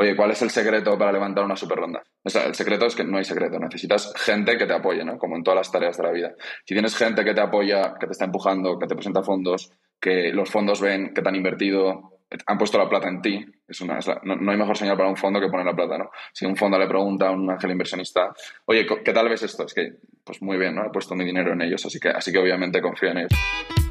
oye, ¿cuál es el secreto para levantar una super ronda? O sea, el secreto es que no hay secreto, necesitas gente que te apoye, ¿no? Como en todas las tareas de la vida. Si tienes gente que te apoya, que te está empujando, que te presenta fondos, que los fondos ven que te han invertido, han puesto la plata en ti, es una, no, hay mejor señal para un fondo que poner la plata, ¿no? Si un fondo le pregunta a un ángel inversionista, oye, ¿qué tal ves esto? Es que, pues muy bien, ¿no? He puesto mi dinero en ellos, así que, así que obviamente confío en ellos.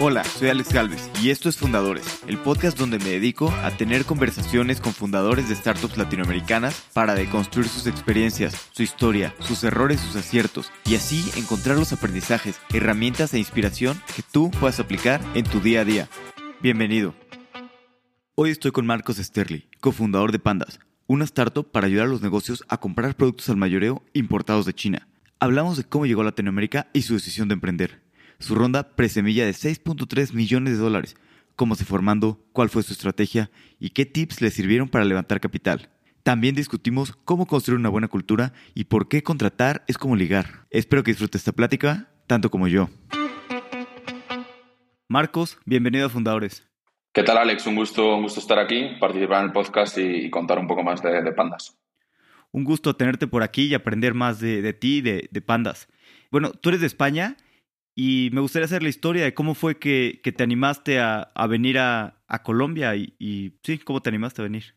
Hola, soy Alex Galvez y esto es Fundadores, el podcast donde me dedico a tener conversaciones con fundadores de startups latinoamericanas para deconstruir sus experiencias, su historia, sus errores, sus aciertos y así encontrar los aprendizajes, herramientas e inspiración que tú puedas aplicar en tu día a día. Bienvenido. Hoy estoy con Marcos Sterling, cofundador de Pandas, una startup para ayudar a los negocios a comprar productos al mayoreo importados de China. Hablamos de cómo llegó a Latinoamérica y su decisión de emprender su ronda presemilla de 6.3 millones de dólares, cómo se formando, cuál fue su estrategia y qué tips le sirvieron para levantar capital. También discutimos cómo construir una buena cultura y por qué contratar es como ligar. Espero que disfrute esta plática tanto como yo. Marcos, bienvenido a Fundadores. ¿Qué tal, Alex? Un gusto, un gusto estar aquí, participar en el podcast y, contar un poco más de, Pandas. Un gusto tenerte por aquí y aprender más de, ti y de, de Pandas. Bueno, tú eres de España y me gustaría hacer la historia de cómo fue que, te animaste a, venir a, Colombia y, sí, cómo te animaste a venir.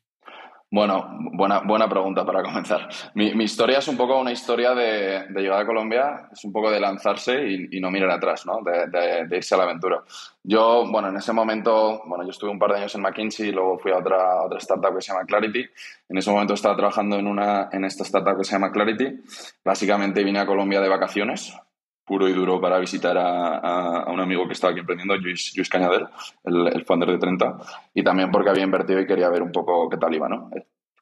Bueno, buena, buena pregunta para comenzar. Mi, historia es un poco una historia de, llegar a Colombia, es un poco de lanzarse y, no mirar atrás, ¿no? De, irse a la aventura. Yo, bueno, en ese momento, bueno, yo estuve un par de años en McKinsey y luego fui a otra, otra startup que se llama Clarity. En ese momento estaba trabajando en, una, en esta startup que se llama Clarity. Básicamente vine a Colombia de vacaciones, puro y duro para visitar a, un amigo que estaba aquí emprendiendo, Luis, Luis Cañadel, el, el, founder de 30, y también porque había invertido y quería ver un poco qué tal iba, ¿no?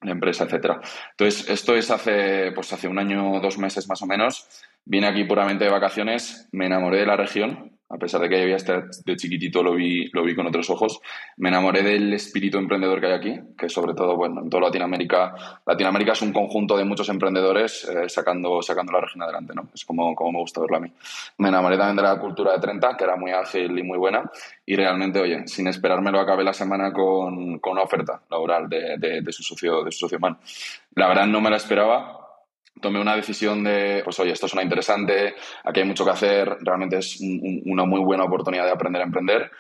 La empresa, etcétera. Entonces, esto es hace, pues hace un año, dos meses más o menos. Vine aquí puramente de vacaciones, me enamoré de la región, a pesar de que había este, de chiquitito lo vi, lo vi con otros ojos, me enamoré del espíritu emprendedor que hay aquí, que sobre todo, bueno, en toda Latinoamérica, Latinoamérica es un conjunto de muchos emprendedores eh, sacando, sacando la región adelante, ¿no? Es como, como me gusta verlo a mí. Me enamoré también de la cultura de 30, que era muy ágil y muy buena, y realmente, oye, sin esperármelo, acabé la semana con, con una oferta laboral de, de, de, su socio, de su socio man. La verdad no me la esperaba, tomé una decisión de, pues oye, esto suena interesante, aquí hay mucho que hacer, realmente es una muy buena oportunidad de aprender a emprender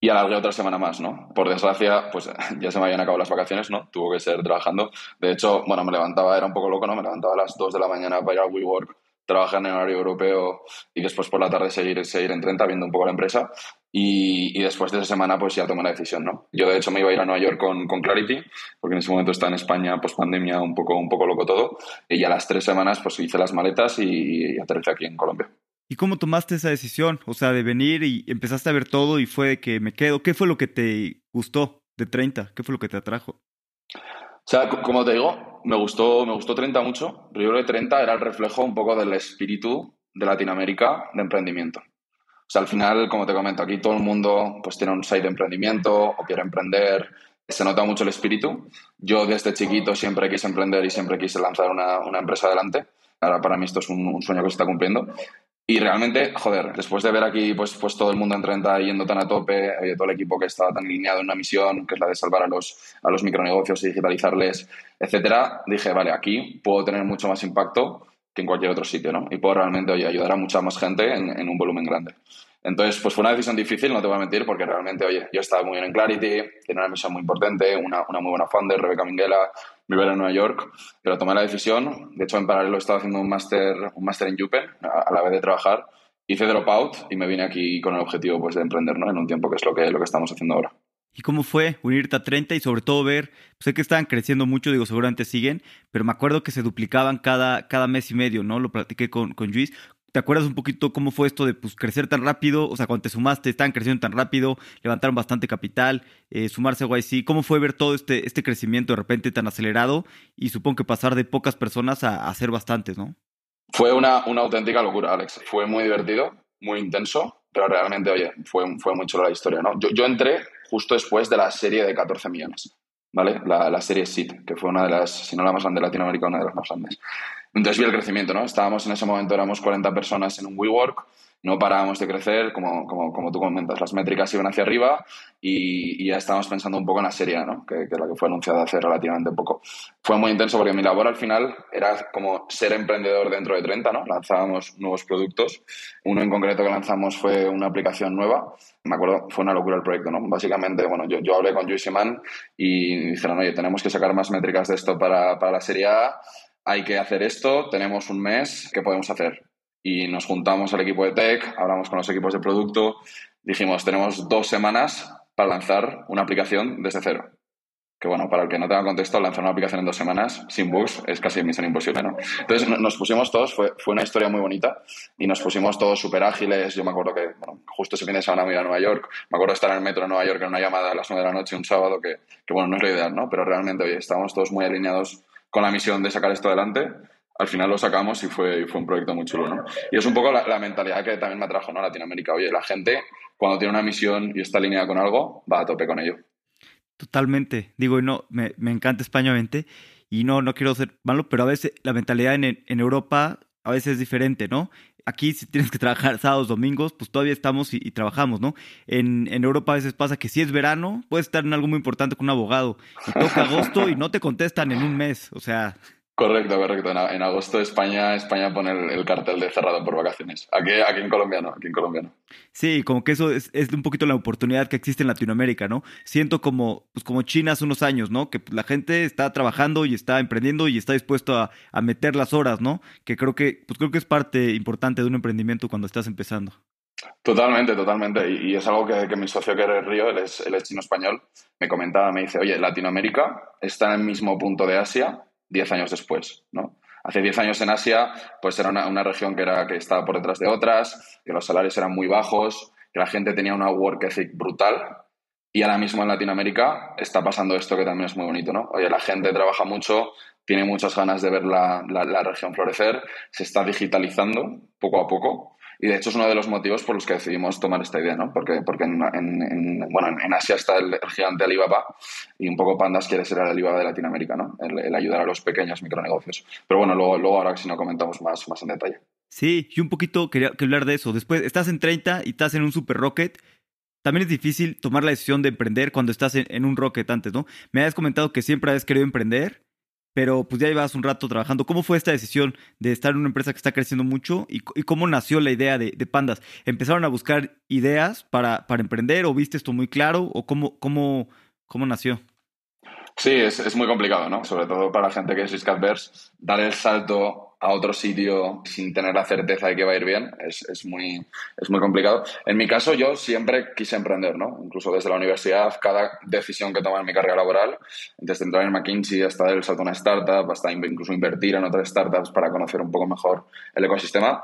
y alargué otra semana más, ¿no? Por desgracia, pues ya se me habían acabado las vacaciones, ¿no? Tuvo que ser trabajando. De hecho, bueno, me levantaba, era un poco loco, ¿no? Me levantaba a las 2 de la mañana para ir al WeWork trabajar en el horario europeo y después por la tarde seguir, seguir en 30 viendo un poco la empresa. Y, y, después de esa semana pues ya tomé la decisión, ¿no? Yo de hecho me iba a ir a Nueva York con, con Clarity, porque en ese momento está en España, pues pandemia, un poco, un poco loco todo. Y ya las tres semanas pues hice las maletas y, y aterricé aquí en Colombia. ¿Y cómo tomaste esa decisión? O sea, de venir y empezaste a ver todo y fue que me quedo. ¿Qué fue lo que te gustó de 30? ¿Qué fue lo que te atrajo? O sea, como te digo, me gustó, me gustó 30 mucho, pero yo creo que 30 era el reflejo un poco del espíritu de Latinoamérica de emprendimiento. O sea, al final, como te comento, aquí todo el mundo pues tiene un site de emprendimiento o quiere emprender, se nota mucho el espíritu. Yo desde chiquito siempre quise emprender y siempre quise lanzar una, una empresa adelante. Ahora para mí esto es un, un, sueño que se está cumpliendo. Y realmente, joder, después de ver aquí pues, pues todo el mundo en 30 yendo tan a tope, todo el equipo que estaba tan alineado en una misión, que es la de salvar a los, a los micronegocios y digitalizarles, etcétera, dije, vale, aquí puedo tener mucho más impacto que en cualquier otro sitio, ¿no? Y puedo realmente, oye, ayudar a mucha más gente en, en un volumen grande. Entonces, pues fue una decisión difícil, no te voy a mentir, porque realmente, oye, yo estaba muy bien en Clarity, tiene una misión muy importante, una, una muy buena founder, Rebeca Minguela, vivir en Nueva York, pero tomé la decisión. De hecho, en paralelo estaba haciendo un máster un máster en Yupen, a, la vez de trabajar. Hice dropout y me vine aquí con el objetivo pues, de emprender ¿no? en un tiempo, que es lo que, lo que estamos haciendo ahora. ¿Y cómo fue unirte a 30 y sobre todo ver, pues, sé que estaban creciendo mucho, digo, seguramente siguen, pero me acuerdo que se duplicaban cada, cada mes y medio, ¿no? Lo platiqué con, con Luis. ¿Te acuerdas un poquito cómo fue esto de pues, crecer tan rápido? O sea, cuando te sumaste, estaban creciendo tan rápido, levantaron bastante capital, eh, sumarse a YC. ¿Cómo fue ver todo este, este crecimiento de repente tan acelerado? Y supongo que pasar de pocas personas a, a ser bastantes, ¿no? Fue una, una auténtica locura, Alex. Fue muy divertido, muy intenso, pero realmente, oye, fue, fue muy chulo la historia, ¿no? Yo, yo entré justo después de la serie de 14 millones, ¿vale? La, serie SIT, que fue una de las, si no la más grande de Latinoamérica, una de las más grandes. Entonces vi el crecimiento, ¿no? Estábamos en ese momento, éramos 40 personas en un WeWork, no parábamos de crecer, como, como, como, tú comentas, las métricas iban hacia arriba y, ya estábamos pensando un poco en la serie, ¿no? que, la que fue anunciada hace relativamente poco. Fue muy intenso porque mi labor al final era como ser emprendedor dentro de 30, ¿no? lanzábamos nuevos productos. Uno en concreto que lanzamos fue una aplicación nueva. Me acuerdo, fue una locura el proyecto, ¿no? Básicamente, bueno, yo, yo hablé con Juicy Man y dijeron, oye, tenemos que sacar más métricas de esto para, para la serie A hay que hacer esto, tenemos un mes, ¿qué podemos hacer? y nos juntamos al equipo de tech, hablamos con los equipos de producto, dijimos, tenemos dos semanas para lanzar una aplicación desde cero. Que bueno, para el que no tenga contexto, lanzar una aplicación en dos semanas sin bugs es casi misión imposible, ¿no? Entonces nos pusimos todos, fue, fue una historia muy bonita y nos pusimos todos súper ágiles. Yo me acuerdo que, bueno, justo ese fin de semana me iba a Nueva York, me acuerdo estar en el metro de Nueva York en una llamada a las nueve de la noche un sábado que, que bueno, no es lo ideal, ¿no? Pero realmente, oye, estábamos todos muy alineados con la misión de sacar esto adelante al final lo sacamos y fue, fue un proyecto muy chulo, ¿no? Y es un poco la, mentalidad que también me atrajo, ¿no? Latinoamérica. Oye, la gente, cuando tiene una misión y está alineada con algo, va a tope con ello. Totalmente. Digo, y no, me, me encanta España, y no, no quiero ser malo, pero a veces la mentalidad en, en Europa a veces es diferente, ¿no? Aquí si tienes que trabajar sábados, domingos, pues todavía estamos y, y, trabajamos, ¿no? En, en Europa a veces pasa que si es verano, puedes estar en algo muy importante con un abogado y toca agosto y no te contestan en un mes, o sea, Correcto, correcto. En, agosto España, España pone el, cartel de cerrado por vacaciones. Aquí, aquí en Colombia no, aquí en Colombia Sí, como que eso es, es, un poquito la oportunidad que existe en Latinoamérica, ¿no? Siento como, pues como China hace unos años, ¿no? Que la gente está trabajando y está emprendiendo y está dispuesto a, a meter las horas, ¿no? Que creo que, pues creo que es parte importante de un emprendimiento cuando estás empezando. Totalmente, totalmente. Y, es algo que, que, mi socio que es Río, él es, él es chino español, me comentaba, me dice, oye, Latinoamérica está en el mismo punto de Asia 10 años después, ¿no? Hace 10 años en Asia, pues era una, región que, era, que estaba por detrás de otras, que los salarios eran muy bajos, que la gente tenía una work ethic brutal. Y ahora mismo en Latinoamérica está pasando esto que también es muy bonito, ¿no? Oye, la gente trabaja mucho, tiene muchas ganas de ver la, la región florecer, se está digitalizando poco a poco y de hecho es uno de los motivos por los que decidimos tomar esta idea, ¿no? Porque, porque en, bueno, en Asia está el, gigante Alibaba y un poco Pandas quiere ser el Alibaba de Latinoamérica, ¿no? El, ayudar a los pequeños micronegocios. Pero bueno, luego, luego ahora si no comentamos más, más en detalle. Sí, y un poquito quería hablar de eso. Después, estás en 30 y estás en un super rocket. También es difícil tomar la decisión de emprender cuando estás en, en un rocket antes, ¿no? Me has comentado que siempre has querido emprender pero pues ya llevas un rato trabajando. ¿Cómo fue esta decisión de estar en una empresa que está creciendo mucho y, cómo nació la idea de, Pandas? ¿Empezaron a buscar ideas para, para, emprender o viste esto muy claro o cómo, cómo, cómo nació? Sí, es, es, muy complicado, ¿no? Sobre todo para gente que es risk adverse, dar el salto a otro sitio sin tener la certeza de que va a ir bien es, es, muy, es muy complicado. En mi caso, yo siempre quise emprender, ¿no? Incluso desde la universidad, cada decisión que tomaba en mi carrera laboral, desde entrar en McKinsey hasta dar el salto a una startup, hasta incluso invertir en otras startups para conocer un poco mejor el ecosistema,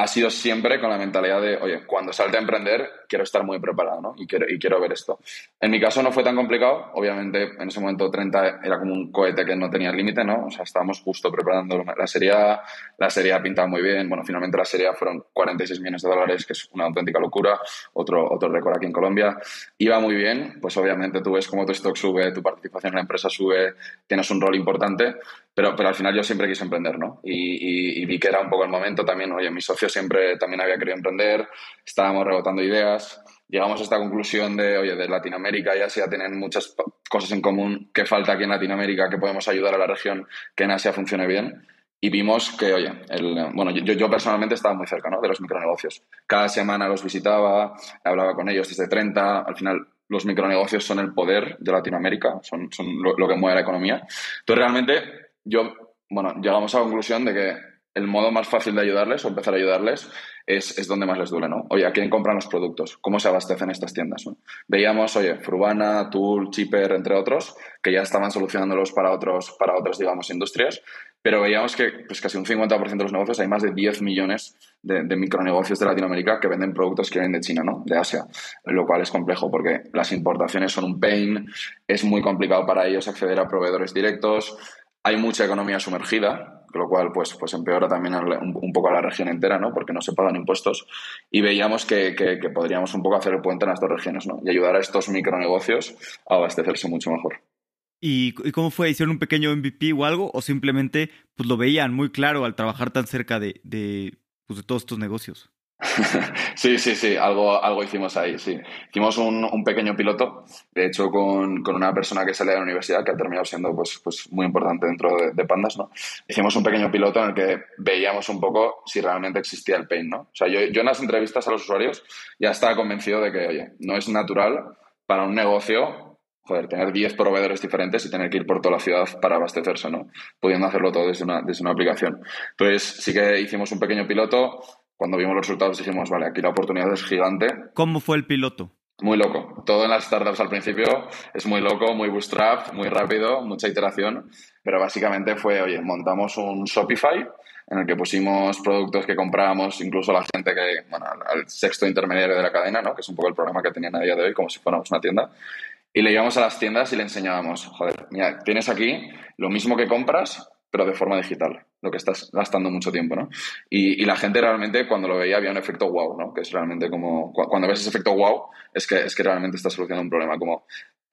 ha sido siempre con la mentalidad de, oye, cuando salte a emprender, quiero estar muy preparado, ¿no? Y quiero, y quiero ver esto. En mi caso no fue tan complicado. Obviamente, en ese momento 30 era como un cohete que no tenía límite, ¿no? O sea, estábamos justo preparando la serie A. La serie A pintaba muy bien. Bueno, finalmente la serie A fueron 46 millones de dólares, que es una auténtica locura. Otro, otro récord aquí en Colombia. Iba muy bien. Pues obviamente tú ves cómo tu stock sube, tu participación en la empresa sube, tienes un rol importante. Pero, pero al final yo siempre quise emprender, ¿no? Y, y vi que era un poco el momento también. Oye, mi socio siempre también había querido emprender, estábamos rebotando ideas, llegamos a esta conclusión de, oye, de Latinoamérica y Asia tienen muchas cosas en común, que falta aquí en Latinoamérica, que podemos ayudar a la región que en Asia funcione bien. Y vimos que, oye, el, bueno, yo, yo, personalmente estaba muy cerca ¿no? de los micronegocios. Cada semana los visitaba, hablaba con ellos desde 30. Al final, los micronegocios son el poder de Latinoamérica, son, son lo, lo que mueve la economía. Entonces, realmente, yo, bueno, llegamos a la conclusión de que el modo más fácil de ayudarles o empezar a ayudarles es, es, donde más les duele, ¿no? Oye, ¿a quién compran los productos? ¿Cómo se abastecen estas tiendas? Veíamos, oye, Frubana, Tool, Chipper, entre otros, que ya estaban solucionándolos para otros, para otras, digamos, industrias, pero veíamos que pues, casi un 50% de los negocios, hay más de 10 millones de, de, micronegocios de Latinoamérica que venden productos que vienen de China, ¿no? De Asia, lo cual es complejo porque las importaciones son un pain, es muy complicado para ellos acceder a proveedores directos, hay mucha economía sumergida, lo cual pues, pues empeora también un, poco a la región entera, ¿no? Porque no se pagan impuestos. Y veíamos que, que, podríamos un poco hacer el puente en las dos regiones, ¿no? Y ayudar a estos micronegocios a abastecerse mucho mejor. ¿Y, cómo fue? ¿Hicieron un pequeño MVP o algo? ¿O simplemente pues, lo veían muy claro al trabajar tan cerca de, de, pues, de todos estos negocios? sí, sí, sí, algo, algo hicimos ahí, sí. Hicimos un, un pequeño piloto, de hecho, con, con, una persona que sale de la universidad, que ha terminado siendo pues, pues muy importante dentro de, Pandas, ¿no? Hicimos un pequeño piloto en el que veíamos un poco si realmente existía el pain, ¿no? O sea, yo, yo en las entrevistas a los usuarios ya estaba convencido de que, oye, no es natural para un negocio joder, tener 10 proveedores diferentes y tener que ir por toda la ciudad para abastecerse, ¿no? Pudiendo hacerlo todo desde una, desde una aplicación. Entonces, sí que hicimos un pequeño piloto, cuando vimos los resultados dijimos, vale, aquí la oportunidad es gigante. ¿Cómo fue el piloto? Muy loco. Todo en las startups al principio es muy loco, muy bootstrap, muy rápido, mucha iteración, pero básicamente fue, oye, montamos un Shopify en el que pusimos productos que comprábamos, incluso a la gente que, bueno, al sexto intermediario de la cadena, ¿no? que es un poco el programa que tenían a día de hoy, como si fuéramos una tienda. Y le íbamos a las tiendas y le enseñábamos, joder, mira, tienes aquí lo mismo que compras, pero de forma digital, lo que estás gastando mucho tiempo, ¿no? Y, la gente realmente cuando lo veía había un efecto wow, ¿no? Que es realmente como, cuando ves ese efecto wow, es que, es que realmente estás solucionando un problema, como,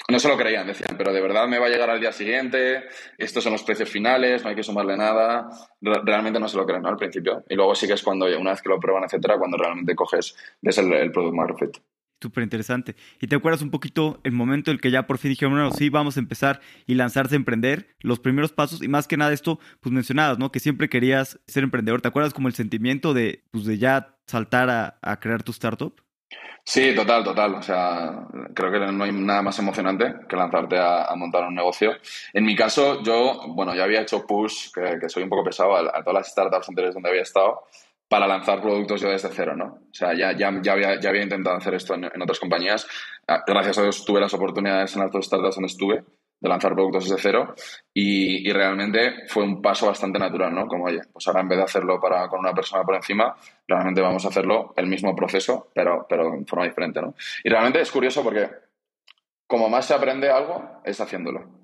no se lo creían, decían, pero de verdad me va a llegar al día siguiente, estos son los precios finales, no hay que sumarle nada, realmente no se lo creen, ¿no? Al principio. Y luego sí que es cuando, una vez que lo prueban, etcétera, cuando realmente coges, ves el, el product market Súper interesante. ¿Y te acuerdas un poquito el momento en el que ya por fin dijeron, bueno, sí, vamos a empezar y lanzarse a emprender? Los primeros pasos y más que nada esto, pues mencionabas, ¿no? Que siempre querías ser emprendedor. ¿Te acuerdas como el sentimiento de, pues, de ya saltar a, crear tu startup? Sí, total, total. O sea, creo que no hay nada más emocionante que lanzarte a, montar un negocio. En mi caso, yo, bueno, ya había hecho push, que, soy un poco pesado, a, a todas las startups anteriores donde había estado para lanzar productos yo desde cero, ¿no? O sea, ya, ya, ya, había, ya había intentado hacer esto en, otras compañías. Ah, gracias a Dios tuve las oportunidades en las dos startups donde estuve de lanzar productos desde cero y, y, realmente fue un paso bastante natural, ¿no? Como, oye, pues ahora en vez de hacerlo para, con una persona por encima, realmente vamos a hacerlo el mismo proceso, pero, pero en forma diferente, ¿no? Y realmente es curioso porque como más se aprende algo, es haciéndolo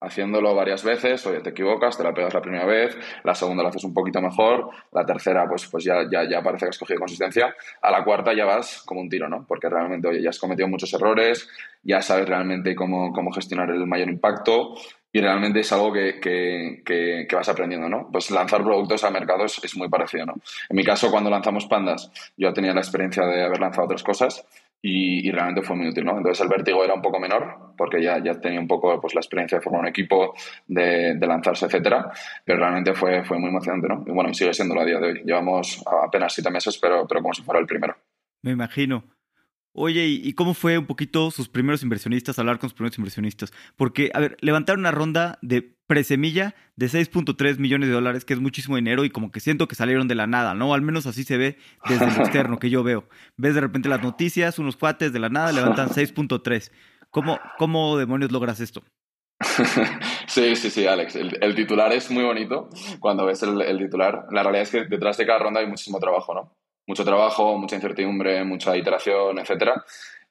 haciéndolo varias veces, oye, te equivocas, te la pegas la primera vez, la segunda la haces un poquito mejor, la tercera, pues, pues ya, ya, ya parece que has cogido consistencia, a la cuarta ya vas como un tiro, ¿no? Porque realmente, oye, ya has cometido muchos errores, ya sabes realmente cómo, cómo gestionar el mayor impacto y realmente es algo que, que, que, vas aprendiendo, ¿no? Pues lanzar productos al mercado es, es, muy parecido, ¿no? En mi caso, cuando lanzamos Pandas, yo tenía la experiencia de haber lanzado otras cosas y, realmente fue muy útil, ¿no? Entonces el vértigo era un poco menor porque ya, ya tenía un poco pues, la experiencia de formar un equipo, de, de, lanzarse, etcétera, pero realmente fue, fue muy emocionante, ¿no? Y bueno, y sigue siendo a día de hoy. Llevamos apenas siete meses, pero, pero como si fuera el primero. Me imagino. Oye, ¿y cómo fue un poquito sus primeros inversionistas, hablar con sus primeros inversionistas? Porque, a ver, levantaron una ronda de presemilla de 6.3 millones de dólares, que es muchísimo dinero y como que siento que salieron de la nada, ¿no? Al menos así se ve desde el externo que yo veo. Ves de repente las noticias, unos cuates de la nada levantan 6.3. ¿Cómo, ¿Cómo demonios logras esto? Sí, sí, sí, Alex. El, titular es muy bonito cuando ves el, el, titular. La realidad es que detrás de cada ronda hay muchísimo trabajo, ¿no? Mucho trabajo, mucha incertidumbre, mucha iteración, etcétera.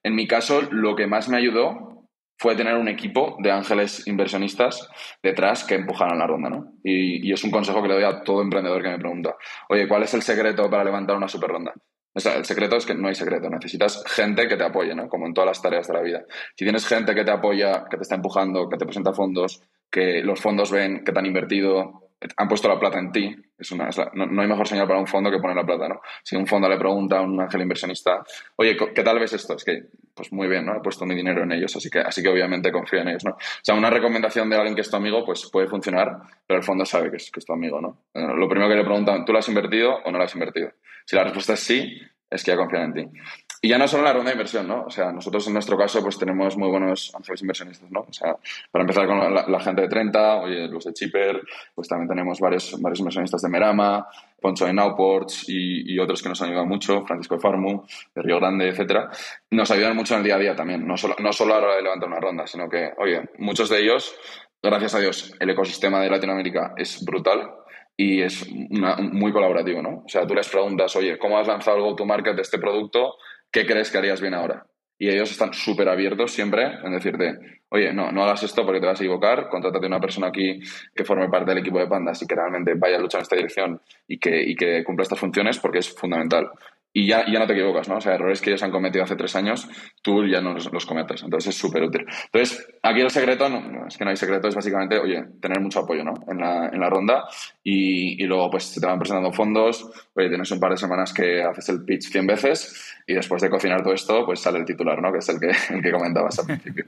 En mi caso, lo que más me ayudó fue tener un equipo de ángeles inversionistas detrás que empujaran la ronda, ¿no? Y, es un consejo que le doy a todo emprendedor que me pregunta, oye, ¿cuál es el secreto para levantar una super ronda? O sea, el secreto es que no hay secreto, necesitas gente que te apoye, ¿no? Como en todas las tareas de la vida. Si tienes gente que te apoya, que te está empujando, que te presenta fondos, que los fondos ven que te han invertido, han puesto la plata en ti. Es una, no, hay mejor señal para un fondo que poner la plata, ¿no? Si un fondo le pregunta a un ángel inversionista, oye, ¿qué tal ves esto? Es que, pues muy bien, ¿no? He puesto mi dinero en ellos, así que, así que obviamente confío en ellos, ¿no? O sea, una recomendación de alguien que es tu amigo, pues puede funcionar, pero el fondo sabe que es, que es tu amigo, ¿no? Eh, lo primero que le preguntan, ¿tú lo has invertido o no lo has invertido? Si la respuesta es sí, es que ya confían en ti. Y ya no solo en la ronda de inversión, ¿no? O sea, nosotros en nuestro caso pues tenemos muy buenos ángeles inversionistas, ¿no? O sea, para empezar con la, gente de 30, oye, los de Chipper, pues también tenemos varios, varios inversionistas de Merama, Poncho de Nowports y, y, otros que nos han ayudado mucho, Francisco de Farmu, de Río Grande, etcétera. Nos ayudan mucho en el día a día también, no solo, no solo a la hora de levantar una ronda, sino que, oye, muchos de ellos, gracias a Dios, el ecosistema de Latinoamérica es brutal y es muy colaborativo, ¿no? O sea, tú les preguntas, oye, ¿cómo has lanzado el go-to-market de este producto? ¿Qué crees que harías bien ahora? Y ellos están súper abiertos siempre en decirte, oye, no, no hagas esto porque te vas a equivocar, contrátate una persona aquí que forme parte del equipo de Pandas y que realmente vaya a luchar en esta dirección y que, y que cumpla estas funciones porque es fundamental. Y ya, ya no te equivocas, ¿no? O sea, errores que ellos han cometido hace tres años, tú ya no los, cometes. Entonces es súper útil. Entonces, aquí el secreto, no, es que no hay secreto, es básicamente, oye, tener mucho apoyo, ¿no? En la, en la ronda y, y, luego, pues, te van presentando fondos, oye, tienes un par de semanas que haces el pitch 100 veces y después de cocinar todo esto, pues sale el titular, ¿no? Que es el que, el que comentabas al principio.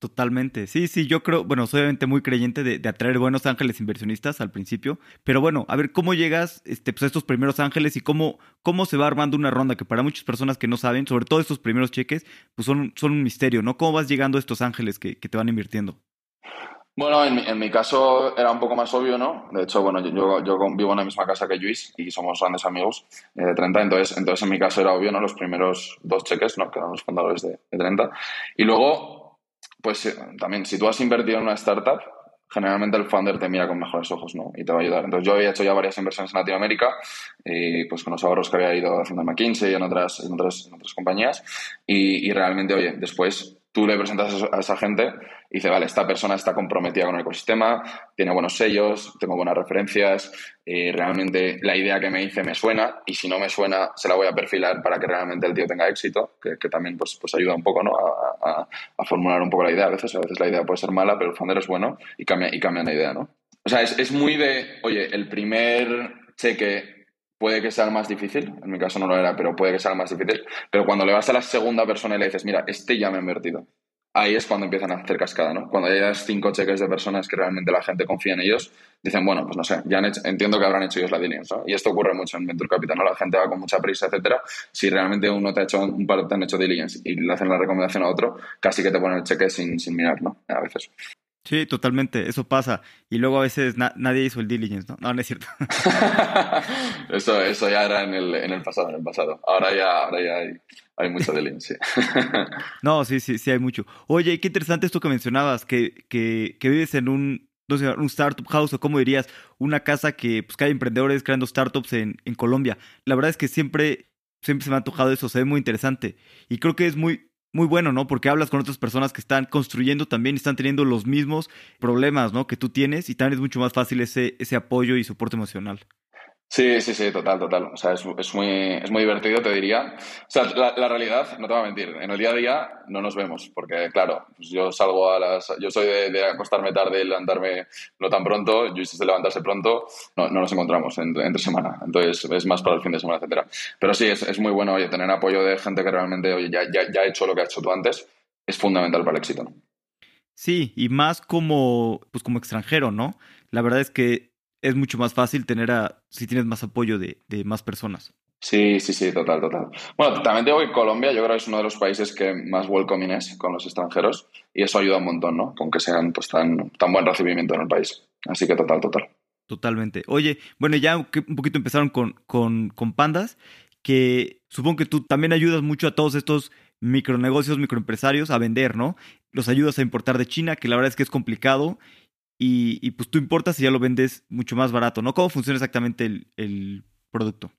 Totalmente. Sí, sí, yo creo, bueno, soy obviamente muy creyente de, atraer buenos ángeles inversionistas al principio, pero bueno, a ver cómo llegas este, pues, a estos primeros ángeles y cómo, cómo se va armando una ronda que para muchas personas que no saben, sobre todo estos primeros cheques, pues son, son un misterio, ¿no? ¿Cómo vas llegando a estos ángeles que, te van invirtiendo? Bueno, en mi, caso era un poco más obvio, ¿no? De hecho, bueno, yo, yo, vivo en la misma casa que Luis y somos grandes amigos eh, de 30, entonces, entonces en mi caso era obvio, ¿no? Los primeros dos cheques, ¿no? Que eran los fundadores de, de 30. Y luego pues eh, también, si tú has invertido en una startup, generalmente el founder te mira con mejores ojos, ¿no? Y te va a ayudar. Entonces, yo había hecho ya varias inversiones en Latinoamérica, y pues con los ahorros que había ido haciendo en McKinsey y en otras, en otras, en otras compañías, y, y realmente, oye, después tú le presentas a esa gente y dice, vale, esta persona está comprometida con el ecosistema, tiene buenos sellos, tengo buenas referencias, eh, realmente la idea que me dice me suena y si no me suena se la voy a perfilar para que realmente el tío tenga éxito, que, también pues, pues ayuda un poco ¿no? a, formular un poco la idea. A veces, a veces la idea puede ser mala, pero el founder es bueno y cambia, y cambia la idea, ¿no? O sea, es, es muy de, oye, el primer cheque puede que sea más difícil, en mi caso no lo era, pero puede que sea más difícil, pero cuando le vas a la segunda persona y le dices, mira, este ya me ha invertido, ahí es cuando empiezan a hacer cascada, ¿no? Cuando ya hay cinco cheques de personas que realmente la gente confía en ellos, dicen, bueno, pues no sé, ya entiendo que habrán hecho ellos la diligence, ¿no? Y esto ocurre mucho en Venture Capital, ¿no? La gente va con mucha prisa, etcétera. Si realmente uno te ha hecho un par te han hecho diligence y le hacen la recomendación a otro, casi que te ponen el cheque sin, sin mirar, ¿no? A veces. Sí, totalmente, eso pasa. Y luego a veces nadie hizo el diligence, ¿no? No, no es cierto. eso, eso ya era en el, en el pasado, en el pasado. Ahora ya, ahora ya hay, hay mucho diligence, sí. no, sí, sí, sí hay mucho. Oye, qué interesante esto que mencionabas, que, que, que vives en un, no sé, un startup house o como dirías, una casa que, pues, que hay emprendedores creando startups en, en Colombia. La verdad es que siempre, siempre se me ha antojado eso, se ve muy interesante. Y creo que es muy, muy bueno, ¿no? Porque hablas con otras personas que están construyendo también están teniendo los mismos problemas, ¿no? Que tú tienes y también es mucho más fácil ese, ese apoyo y soporte emocional. Sí, sí, sí, total, total. O sea, es, muy, es muy divertido, te diría. O sea, la, realidad, no te voy a mentir, en el día a día no nos vemos, porque claro, pues yo salgo a las... Yo soy de, acostarme tarde y levantarme no tan pronto, yo es de levantarse pronto, no, no nos encontramos entre, semana, entonces es más para el fin de semana, etcétera. Pero sí, es, es muy bueno, oye, tener apoyo de gente que realmente, oye, ya, ya, ya ha hecho lo que has hecho tú antes, es fundamental para el éxito. Sí, y más como, pues como extranjero, ¿no? La verdad es que es mucho más fácil tener a, si tienes más apoyo de, más personas. Sí, sí, sí, total, total. Bueno, también digo que Colombia yo creo que es uno de los países que más welcoming es con los extranjeros y eso ayuda un montón, ¿no? Con que sean pues tan, tan buen recibimiento en el país. Así que total, total. Totalmente. Oye, bueno, ya un poquito empezaron con, con, con pandas, que supongo que tú también ayudas mucho a todos estos micronegocios, microempresarios a vender, ¿no? Los ayudas a importar de China, que la verdad es que es complicado y, pues tú importas y ya lo vendes mucho más barato, ¿no? ¿Cómo funciona exactamente el, producto?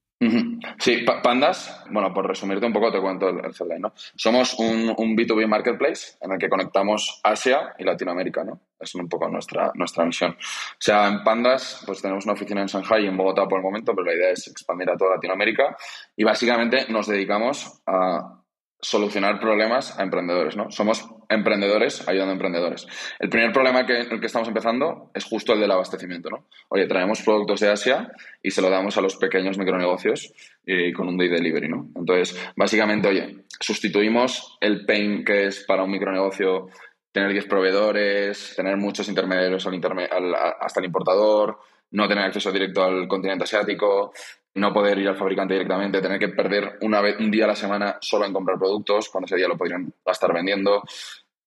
Sí, Pandas, bueno, por resumirte un poco te cuento el, el ¿no? Somos un, un, B2B marketplace en el que conectamos Asia y Latinoamérica, ¿no? Es un poco nuestra, nuestra misión. O sea, en Pandas, pues tenemos una oficina en Shanghai y en Bogotá por el momento, pero la idea es expandir a toda Latinoamérica y básicamente nos dedicamos a solucionar problemas a emprendedores, ¿no? Somos emprendedores ayudando a emprendedores. El primer problema que, el que estamos empezando es justo el del abastecimiento, ¿no? Oye, traemos productos de Asia y se lo damos a los pequeños micronegocios y con un day delivery, ¿no? Entonces, básicamente, oye, sustituimos el pain que es para un micronegocio tener 10 proveedores, tener muchos intermediarios al, hasta el importador, no tener acceso directo al continente asiático, no poder ir al fabricante directamente, tener que perder una vez, un día a la semana solo en comprar productos, cuando ese día lo podrían estar vendiendo.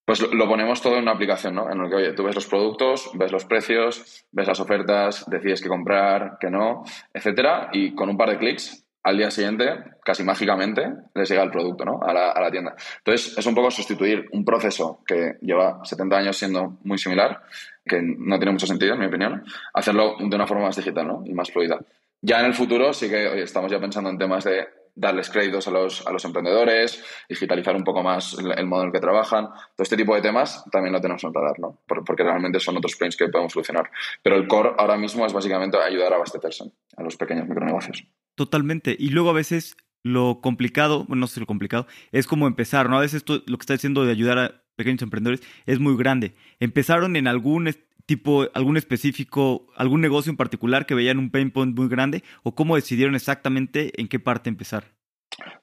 Pues lo, ponemos todo en una aplicación, ¿no? En el que, oye, tú ves los productos, ves los precios, ves las ofertas, decides qué comprar, qué no, etcétera, y con un par de clics, al día siguiente, casi mágicamente, les llega el producto, ¿no? A la, a la tienda. Entonces, es un poco sustituir un proceso que lleva 70 años siendo muy similar, que no tiene mucho sentido, en mi opinión, hacerlo de una forma más digital, ¿no? Y más fluida. Ya en el futuro sí que estamos ya pensando en temas de darles créditos a los, a los emprendedores, digitalizar un poco más el, modo en el que trabajan. Todo este tipo de temas también lo tenemos en radar, ¿no? porque realmente son otros pains que podemos solucionar. Pero el core ahora mismo es básicamente ayudar a abastecerse a los pequeños micronegocios. Totalmente. Y luego a veces lo complicado, bueno, no sé lo complicado, es como empezar, ¿no? A veces lo que está diciendo de ayudar a pequeños emprendedores es muy grande. ¿Empezaron en algún tipo, algún específico, algún negocio en particular que veían un pain point muy grande? ¿O cómo decidieron exactamente en qué parte empezar?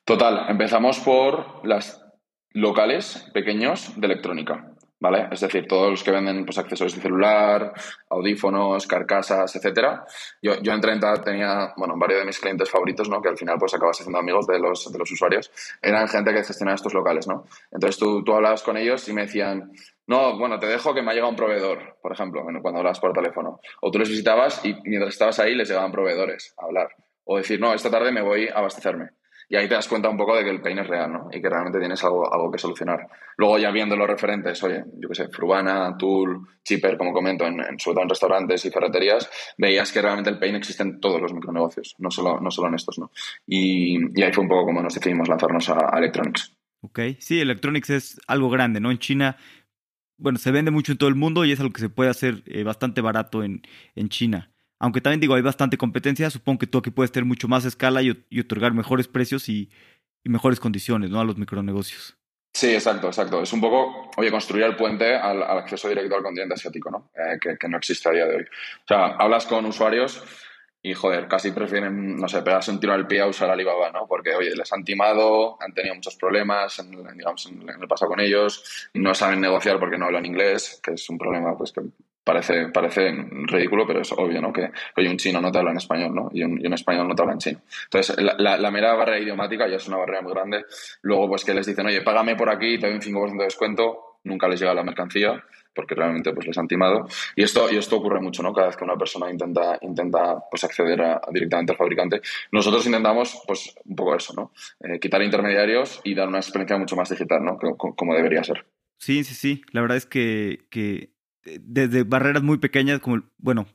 Total, empezamos por las locales pequeños de electrónica. ¿Vale? Es decir, todos los que venden pues, accesorios de celular, audífonos, carcasas, etcétera. Yo, yo en 30 tenía, bueno, varios de mis clientes favoritos, ¿no? Que al final pues acabas siendo amigos de los, de los usuarios. Eran gente que gestionaba estos locales, ¿no? Entonces tú, tú hablabas con ellos y me decían, no, bueno, te dejo que me ha llegado un proveedor, por ejemplo, cuando hablabas por teléfono. O tú les visitabas y mientras estabas ahí les llegaban proveedores a hablar. O decir, no, esta tarde me voy a abastecerme. Y ahí te das cuenta un poco de que el pain es real, ¿no? Y que realmente tienes algo, algo que solucionar. Luego ya viendo los referentes, oye, yo qué sé, Frubana, Tool, Chipper, como comento, en, sobre todo en restaurantes y ferreterías, veías que realmente el pain existe en todos los micronegocios, no solo, no solo en estos, ¿no? Y, ahí fue un poco como nos decidimos lanzarnos a, Electronics. Ok, sí, Electronics es algo grande, ¿no? En China, bueno, se vende mucho en todo el mundo y es algo que se puede hacer eh, bastante barato en, en China. Aunque también digo, hay bastante competencia, supongo que tú aquí puedes tener mucho más escala y, otorgar mejores precios y, mejores condiciones ¿no? a los micronegocios. Sí, exacto, exacto. Es un poco, oye, construir el puente al, acceso directo al continente asiático, ¿no? Eh, que, no existe a día de hoy. O sea, hablas con usuarios y, joder, casi prefieren, no sé, pegarse un tiro al pie a usar Alibaba, ¿no? Porque, oye, les han timado, han tenido muchos problemas, digamos, en, el pasado con ellos, no saben negociar porque no hablan inglés, que es un problema, pues, que parece, parece ridículo, pero es obvio, ¿no? Que hoy un chino no te habla en español, ¿no? Y un, español no te habla en chino. Entonces, la, la, mera barrera idiomática ya es una barrera muy grande. Luego, pues que les dicen, oye, págame por aquí, te doy un 5% de descuento, nunca les llega la mercancía porque realmente pues les han timado y esto y esto ocurre mucho no cada vez que una persona intenta intenta pues acceder directamente al fabricante nosotros intentamos pues un poco eso no eh, quitar intermediarios y dar una experiencia mucho más digital no como, como debería ser sí sí sí la verdad es que, que desde barreras muy pequeñas, como, bueno,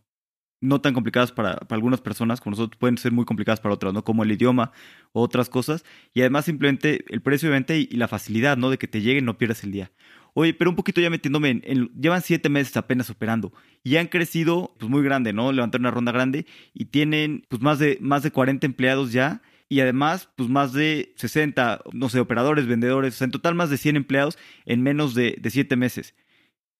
no tan complicadas para, algunas personas, como nosotros, pueden ser muy complicadas para otras, ¿no? Como el idioma o otras cosas. Y además simplemente el precio de venta y, la facilidad, ¿no? De que te lleguen, no pierdas el día. Oye, pero un poquito ya metiéndome en, llevan siete meses apenas operando y han crecido pues muy grande, ¿no? Levantaron una ronda grande y tienen pues más de, más de 40 empleados ya y además pues más de 60, no sé, operadores, vendedores, o sea, en total más de 100 empleados en menos de, de siete meses.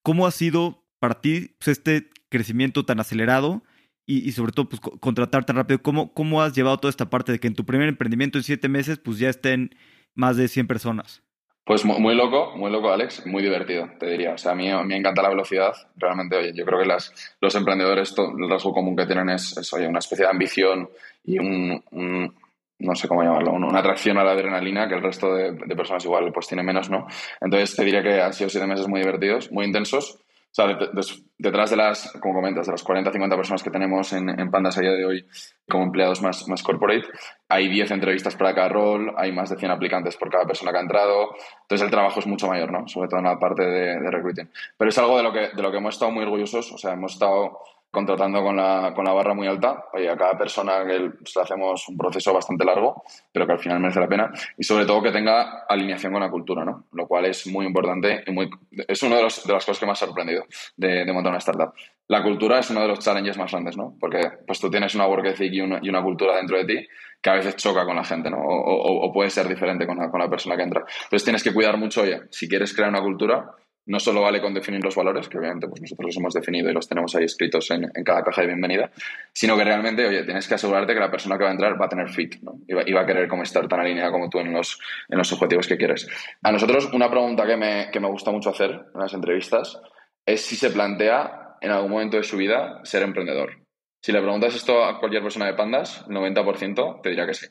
¿Cómo ha sido para ti pues, este crecimiento tan acelerado y, sobre todo pues, contratar tan rápido? ¿Cómo, ¿Cómo has llevado toda esta parte de que en tu primer emprendimiento en siete meses pues ya estén más de 100 personas? Pues muy loco, muy loco, Alex, muy divertido, te diría. O sea, a mí, me encanta la velocidad. Realmente, oye, yo creo que los emprendedores, el rasgo común que tienen es, oye, una especie de ambición y un, no sé cómo llamarlo, una atracción a la adrenalina que el resto de, personas igual pues tiene menos, ¿no? Entonces te diría que han sido siete meses muy divertidos, muy intensos. O sea, detrás de las, como comentas, de las 40 50 personas que tenemos en, en, Pandas a día de hoy como empleados más, más corporate, hay 10 entrevistas para cada rol, hay más de 100 aplicantes por cada persona que ha entrado. Entonces el trabajo es mucho mayor, ¿no? Sobre todo en la parte de, recruiting. Pero es algo de lo, que, de lo que hemos estado muy orgullosos. O sea, hemos estado contratando con la, con la barra muy alta. Oye, a cada persona que le hacemos un proceso bastante largo, pero que al final merece la pena. Y sobre todo que tenga alineación con la cultura, ¿no? Lo cual es muy importante y muy, es una de, de las cosas que más ha sorprendido de, de, montar una startup. La cultura es uno de los challenges más grandes, ¿no? Porque pues tú tienes una work ethic y una, y una cultura dentro de ti que a veces choca con la gente, ¿no? O, o, o puede ser diferente con la, con la persona que entra. Entonces tienes que cuidar mucho, oye, si quieres crear una cultura, no solo vale con definir los valores, que obviamente pues nosotros los hemos definido y los tenemos ahí escritos en, cada caja de bienvenida, sino que realmente, oye, tienes que asegurarte que la persona que va a entrar va a tener fit, ¿no? Y va, a querer como estar tan alineada como tú en los, en los objetivos que quieres. A nosotros, una pregunta que me, que me gusta mucho hacer en las entrevistas es si se plantea en algún momento de su vida ser emprendedor. Si le preguntas esto a cualquier persona de Pandas, el 90% te dirá que sí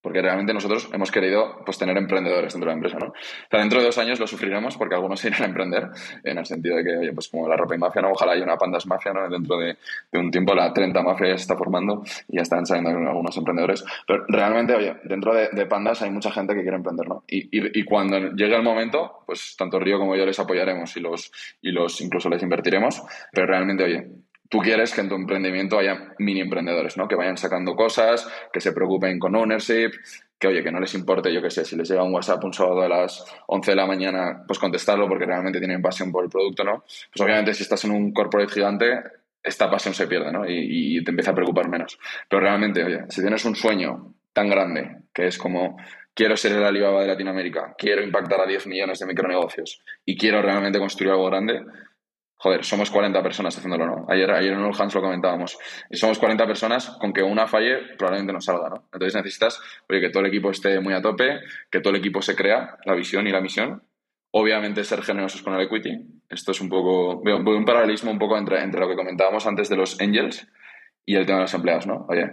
porque realmente nosotros hemos querido pues, tener emprendedores dentro de la empresa. ¿no? dentro de dos años lo sufriremos porque algunos irán a emprender, en el sentido de que, oye, pues como la ropa y mafia, ¿no? ojalá haya una pandas mafia, ¿no? dentro de, un tiempo la 30 mafia ya se está formando y ya están saliendo algunos emprendedores. Pero realmente, oye, dentro de, pandas hay mucha gente que quiere emprender, ¿no? Y, y, y, cuando llegue el momento, pues tanto Río como yo les apoyaremos y los, y los incluso les invertiremos, pero realmente, oye, tú quieres que en tu emprendimiento haya mini emprendedores, ¿no? Que vayan sacando cosas, que se preocupen con ownership, que oye, que no les importe, yo qué sé, si les llega un WhatsApp un sábado a las 11 de la mañana, pues contestarlo porque realmente tienen pasión por el producto, ¿no? Pues obviamente si estás en un corporate gigante, esta pasión se pierde, ¿no? Y, y te empieza a preocupar menos. Pero realmente, oye, si tienes un sueño tan grande, que es como quiero ser el Alibaba de Latinoamérica, quiero impactar a 10 millones de micronegocios y quiero realmente construir algo grande, joder, somos 40 personas haciéndolo, ¿no? Ayer, ayer en All Hands lo comentábamos. Y somos 40 personas, con que una falle, probablemente no salga, ¿no? Entonces necesitas, oye, que todo el equipo esté muy a tope, que todo el equipo se crea la visión y la misión. Obviamente ser generosos con el equity. Esto es un poco, veo, un paralelismo un poco entre, entre lo que comentábamos antes de los angels y el tema de los empleados, ¿no? Oye,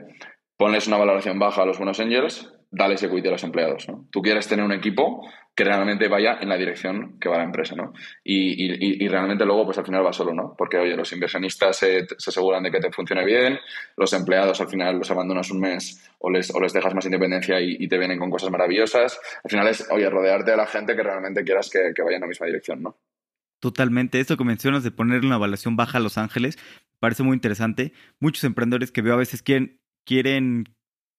ponles una valoración baja a los buenos angels, dale equity a los empleados. ¿no? Tú quieres tener un equipo que realmente vaya en la dirección que va la empresa, ¿no? Y, realmente luego, pues al final va solo, ¿no? Porque, oye, los inversionistas se, aseguran de que te funcione bien, los empleados al final los abandonas un mes o les, o les dejas más independencia y, te vienen con cosas maravillosas. Al final es, oye, rodearte de la gente que realmente quieras que, que vaya en la misma dirección, ¿no? Totalmente. Esto que mencionas de ponerle una evaluación baja a Los Ángeles parece muy interesante. Muchos emprendedores que veo a veces quieren, quieren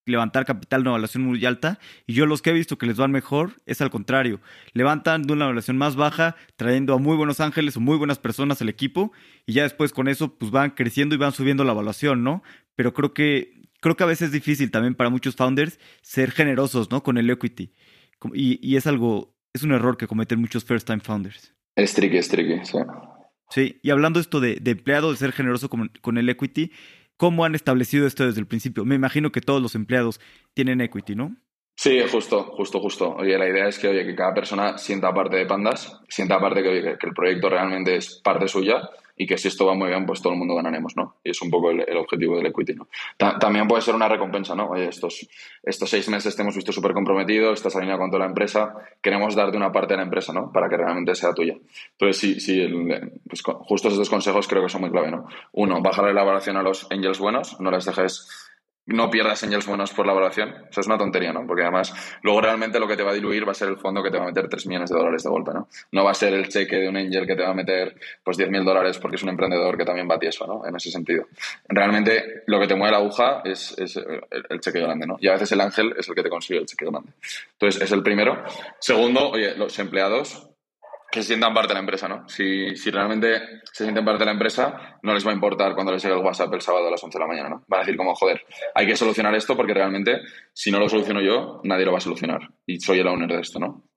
levantar capital de una evaluación muy alta y yo los que he visto que les van mejor es al contrario, levantan de una evaluación más baja trayendo a muy buenos ángeles o muy buenas personas al equipo y ya después con eso pues van creciendo y van subiendo la evaluación, ¿no? Pero creo que creo que a veces es difícil también para muchos founders ser generosos, ¿no? Con el equity y, es algo, es un error que cometen muchos first time founders. Es tricky, es tricky, sí. Sí, y hablando esto de, de empleado, de ser generoso con, con el equity, ¿Cómo han establecido esto desde el principio? Me imagino que todos los empleados tienen equity, ¿no? Sí, justo, justo, justo. Oye, la idea es que, oye, que cada persona sienta parte de Pandas, sienta parte que, que el proyecto realmente es parte suya y que si esto va muy bien, pues todo el mundo ganaremos, ¿no? Y es un poco el, objetivo del equity, ¿no? también puede ser una recompensa, ¿no? Oye, estos, estos seis meses te hemos visto súper comprometido, estás alineado con toda la empresa, queremos darte una parte de la empresa, ¿no? Para que realmente sea tuya. Entonces, sí, sí, pues, justo estos consejos creo que son muy clave, ¿no? Uno, bajar la elaboración a los angels buenos, no les dejes no pierdas angels buenos por la evaluación. Eso es una tontería, ¿no? Porque además, luego realmente lo que te va a diluir va a ser el fondo que te va a meter 3 millones de dólares de golpe, ¿no? No va a ser el cheque de un angel que te va a meter pues 10 mil dólares porque es un emprendedor que también va tieso, ¿no? En ese sentido. Realmente lo que te mueve la aguja es, es el, cheque grande, ¿no? Y a veces el ángel es el que te consigue el cheque grande. Entonces, es el primero. Segundo, oye, los empleados, que se sientan parte de la empresa, ¿no? Si, si, realmente se sienten parte de la empresa, no les va a importar cuando les llegue el WhatsApp el sábado a las 11 de la mañana, ¿no? Van a decir como, joder, hay que solucionar esto porque realmente si no lo soluciono yo, nadie lo va a solucionar. Y soy el owner de esto, ¿no?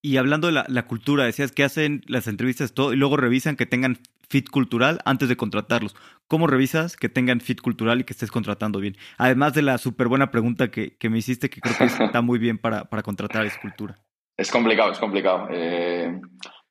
Y hablando de la, cultura, decías que hacen las entrevistas todo y luego revisan que tengan fit cultural antes de contratarlos. ¿Cómo revisas que tengan fit cultural y que estés contratando bien? Además de la súper buena pregunta que, que, me hiciste, que creo que está muy bien para, para contratar esa cultura. Es complicado, es complicado. Eh,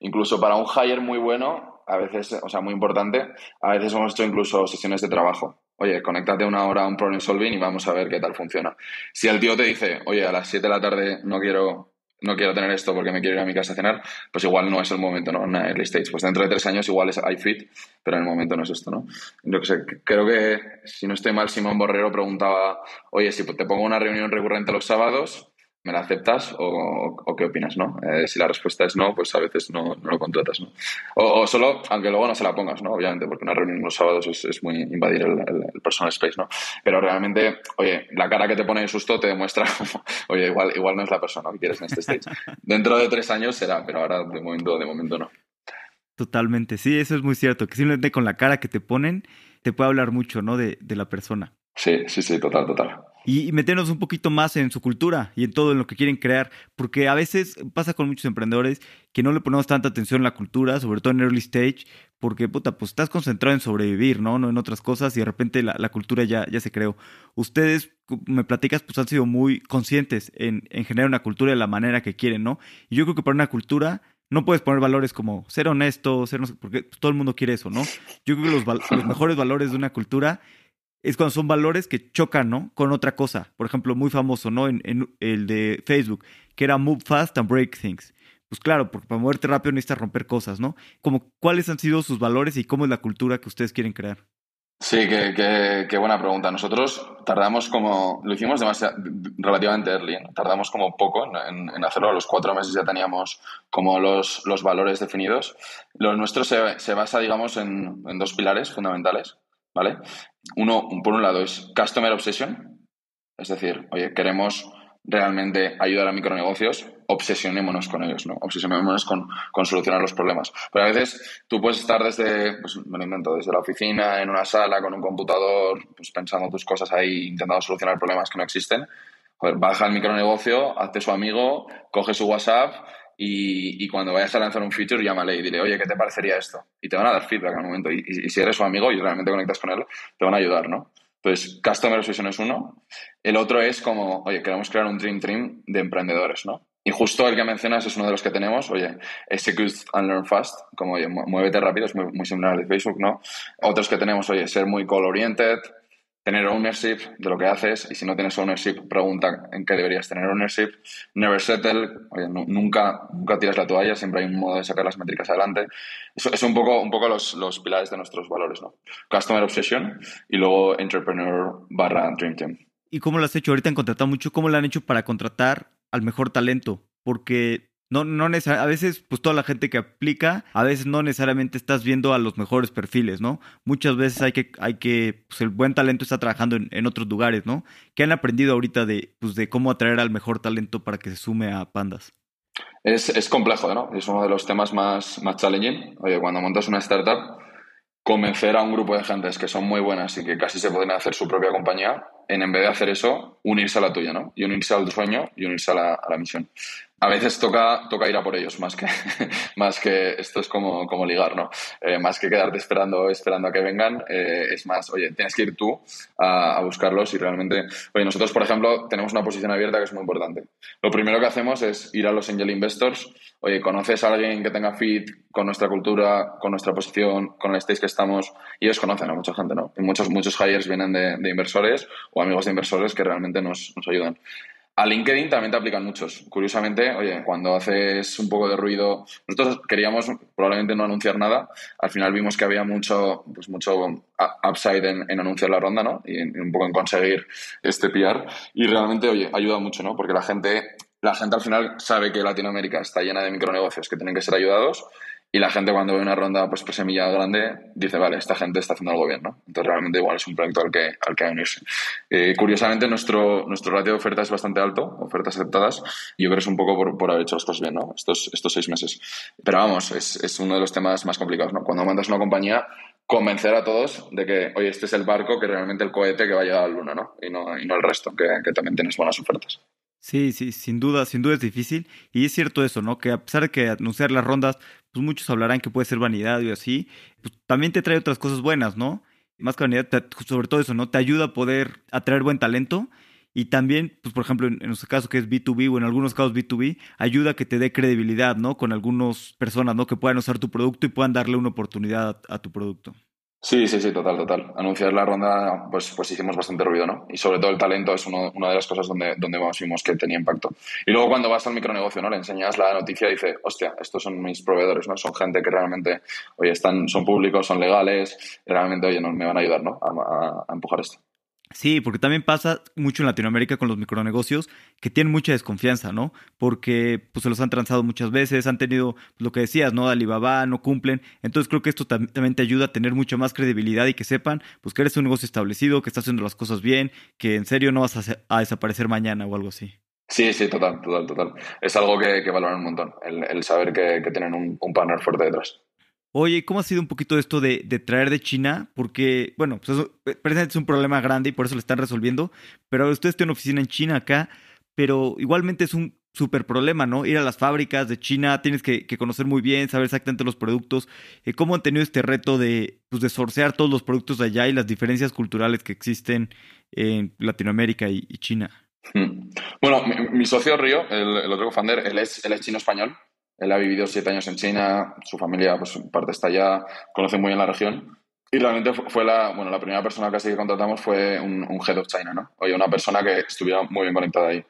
incluso para un hire muy bueno, a veces, o sea, muy importante, a veces hemos hecho incluso sesiones de trabajo. Oye, conéctate una hora a un problem solving y vamos a ver qué tal funciona. Si el tío te dice, oye, a las 7 de la tarde no quiero, no quiero tener esto porque me quiero ir a mi casa a cenar, pues igual no es el momento, ¿no? En early stage. Pues dentro de tres años igual es iFit, pero en el momento no es esto, ¿no? Yo que sé, creo que, si no estoy mal, Simón Borrero preguntaba, oye, si te pongo una reunión recurrente los sábados, ¿Me la aceptas o, qué opinas, no? Eh, si la respuesta es no, pues a veces no, lo contratas, ¿no? O, solo, aunque luego no se la pongas, ¿no? Obviamente, porque una reunión los sábados es, muy invadir el, personal space, ¿no? Pero realmente, oye, la cara que te pone de susto te demuestra, oye, igual, igual no es la persona que quieres en este stage. Dentro de tres años será, pero ahora de momento, de momento no. Totalmente, sí, eso es muy cierto, que simplemente con la cara que te ponen te puede hablar mucho, ¿no? De, de la persona. Sí, sí, sí, total, total y meternos un poquito más en su cultura y en todo en lo que quieren crear, porque a veces pasa con muchos emprendedores que no le ponemos tanta atención a la cultura, sobre todo en early stage, porque puta, pues estás concentrado en sobrevivir, ¿no? No en otras cosas y de repente la, cultura ya, ya se creó. Ustedes, me platicas, pues han sido muy conscientes en, en generar una cultura de la manera que quieren, ¿no? Y yo creo que para una cultura no puedes poner valores como ser honesto, ser no porque todo el mundo quiere eso, ¿no? Yo creo que los, los mejores valores de una cultura es cuando son valores que chocan, ¿no? Con otra cosa. Por ejemplo, muy famoso, ¿no? En, el de Facebook, que era Move Fast and Break Things. Pues claro, porque para moverte rápido necesitas romper cosas, ¿no? Como, ¿cuáles han sido sus valores y cómo es la cultura que ustedes quieren crear? Sí, qué, buena pregunta. Nosotros tardamos como, lo hicimos demasiado, relativamente early, tardamos como poco en, hacerlo. A los cuatro meses ya teníamos como los, los valores definidos. Lo nuestro se, se basa, digamos, en, en, dos pilares fundamentales. ¿Vale? Uno, por un lado, es Customer Obsession, es decir, oye, queremos realmente ayudar a micronegocios, obsesionémonos con ellos, ¿no? Obsesionémonos con, con solucionar los problemas. Pero a veces tú puedes estar desde, pues me lo invento, desde la oficina, en una sala, con un computador, pues pensando tus cosas ahí, intentando solucionar problemas que no existen. baja el micronegocio, hazte su amigo, coge su WhatsApp y, cuando vayas a lanzar un feature, llámale y dile, oye, ¿qué te parecería esto? Y te van a dar feedback al momento. Y, si eres su amigo y realmente conectas con él, te van a ayudar, ¿no? Entonces, Customer Obsession es uno. El otro es como, oye, queremos crear un Dream Team de emprendedores, ¿no? Y justo el que mencionas es uno de los que tenemos, oye, Execute and Learn Fast, como, oye, muévete rápido, es muy, muy similar al de Facebook, ¿no? Otros que tenemos, oye, ser muy call-oriented, tener ownership de lo que haces y si no tienes ownership, pregunta en qué deberías tener ownership. Never settle, oye, nunca, nunca tiras la toalla, siempre hay un modo de sacar las métricas adelante. Eso es un poco, un poco los, los pilares de nuestros valores, ¿no? Customer Obsession y luego Entrepreneur barra Dream Team. ¿Y cómo lo has hecho? Ahorita han contratado mucho. ¿Cómo lo han hecho para contratar al mejor talento? Porque no, no a veces, pues toda la gente que aplica, a veces no necesariamente estás viendo a los mejores perfiles, ¿no? Muchas veces hay que, hay que, pues el buen talento está trabajando en, otros lugares, ¿no? ¿Qué han aprendido ahorita de, pues, de cómo atraer al mejor talento para que se sume a Pandas? Es, es complejo, ¿no? Es uno de los temas más, más challenging. Oye, cuando montas una startup, convencer a un grupo de gentes que son muy buenas y que casi se pueden hacer su propia compañía, en, en vez de hacer eso, unirse a la tuya, ¿no? Y unirse al sueño y unirse a la, a la misión a veces toca, toca ir a por ellos, más que, más que esto es como, como ligar, ¿no? Eh, más que quedarte esperando, esperando a que vengan, eh, es más, oye, tienes que ir tú a, a, buscarlos y realmente, oye, nosotros, por ejemplo, tenemos una posición abierta que es muy importante. Lo primero que hacemos es ir a los angel investors, oye, ¿conoces a alguien que tenga fit con nuestra cultura, con nuestra posición, con el stage que estamos? Y ellos conocen a mucha gente, ¿no? Y muchos, muchos hires vienen de, de inversores o amigos de inversores que realmente nos, nos ayudan. A LinkedIn también te aplican muchos. Curiosamente, oye, cuando haces un poco de ruido, nosotros queríamos probablemente no anunciar nada. Al final vimos que había mucho, pues mucho upside en, anunciar la ronda, ¿no? Y un poco en conseguir este PR. Y realmente, oye, ayuda mucho, ¿no? Porque la gente, la gente al final sabe que Latinoamérica está llena de micronegocios que tienen que ser ayudados y la gente cuando ve una ronda pues, pues semilla grande dice, vale, esta gente está haciendo algo bien, ¿no? Entonces realmente igual es un proyecto al que, al que unirse. Eh, curiosamente nuestro, nuestro ratio de ofertas es bastante alto, ofertas aceptadas, y yo creo que es un poco por, por haber hecho las cosas bien, ¿no? Estos, estos seis meses. Pero vamos, es, es uno de los temas más complicados, ¿no? Cuando mandas una compañía, convencer a todos de que, oye, este es el barco que realmente el cohete que va a llegar a la luna, ¿no? Y no, y no el resto, que, que también tienes buenas ofertas. Sí, sí, sin duda, sin duda es difícil. Y es cierto eso, ¿no? Que a pesar de que anunciar las rondas, pues muchos hablarán que puede ser vanidad y así, pues también te trae otras cosas buenas, ¿no? Más que vanidad, sobre todo eso, ¿no? Te ayuda a poder atraer buen talento y también, pues por ejemplo, en, nuestro caso que es B2B o en algunos casos B2B, ayuda a que te dé credibilidad, ¿no? Con algunas personas, ¿no? Que puedan usar tu producto y puedan darle una oportunidad a tu producto. Sí, sí, sí, total, total. Anunciar la ronda, pues, pues hicimos bastante ruido, ¿no? Y sobre todo el talento es uno, una de las cosas donde, donde vimos que tenía impacto. Y luego cuando vas al micronegocio, ¿no? Le enseñas la noticia y dice, hostia, estos son mis proveedores, ¿no? Son gente que realmente, oye, están, son públicos, son legales, realmente, oye, no, me van a ayudar, ¿no? a empujar esto. Sí, porque también pasa mucho en Latinoamérica con los micronegocios que tienen mucha desconfianza, ¿no? Porque pues, se los han transado muchas veces, han tenido pues, lo que decías, ¿no? Alibaba, no cumplen. Entonces creo que esto también te ayuda a tener mucha más credibilidad y que sepan pues, que eres un negocio establecido, que estás haciendo las cosas bien, que en serio no vas a, desaparecer mañana o algo así. Sí, sí, total, total, total. Es algo que, que valoran un montón, el, saber que, tienen un, un partner fuerte detrás. Oye, ¿cómo ha sido un poquito esto de, traer de China? Porque, bueno, pues eso, eh, es un problema grande y por eso lo están resolviendo. Pero ustedes tienen oficina en China acá, pero igualmente es un súper problema, ¿no? Ir a las fábricas de China, tienes que, conocer muy bien, saber exactamente los productos. Eh, ¿Cómo han tenido este reto de, pues, sorcear todos los productos de allá y las diferencias culturales que existen en Latinoamérica y, China? Bueno, mi, socio Río, el, el otro él es, él es chino-español él ha vivido siete años en China, su familia, pues parte está allá, conoce muy bien la región. Y realmente fue la, bueno, la primera persona casi que contratamos fue un, un head of China, ¿no? Oye, una persona que estuviera muy bien conectada ahí.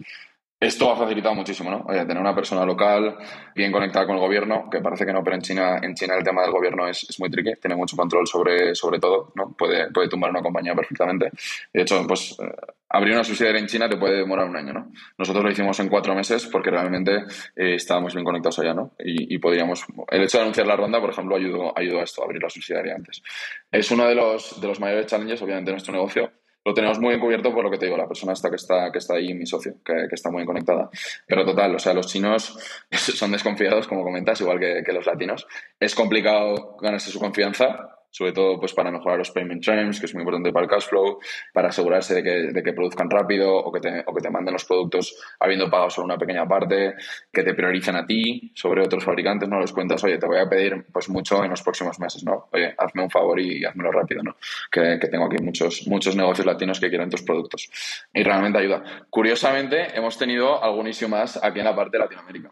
Esto ha facilitado muchísimo, ¿no? Oye, tener una persona local bien conectada con el gobierno, que parece que no, pero en China, en China el tema del gobierno es, es muy tricky, tiene mucho control sobre, sobre todo, ¿no? Puede, puede tumbar una compañía perfectamente. De hecho, pues eh, abrir una subsidiaria en China te puede demorar un año, ¿no? Nosotros lo hicimos en cuatro meses porque realmente eh, estábamos bien conectados allá, ¿no? Y, y, podríamos... El hecho de anunciar la ronda, por ejemplo, ayudó, ayudó a esto, a abrir la subsidiaria antes. Es uno de los, de los mayores challenges, obviamente, de nuestro negocio, lo tenemos muy encubierto por lo que te digo, la persona esta que está, que está ahí, mi socio, que, está muy conectada. Pero total, o sea, los chinos son desconfiados, como comentas, igual que, los latinos. Es complicado ganarse su confianza, sobre todo pues para mejorar los payment terms, que es muy importante para el cash flow, para asegurarse de que, de que produzcan rápido o que, te, o que te manden los productos habiendo pagado solo una pequeña parte, que te prioricen a ti sobre otros fabricantes, no les cuentas, oye, te voy a pedir pues mucho en los próximos meses, ¿no? Oye, hazme un favor y hazmelo rápido, ¿no? Que, que tengo aquí muchos, muchos negocios latinos que quieren tus productos. Y realmente ayuda. Curiosamente, hemos tenido algún issue más aquí en la parte de Latinoamérica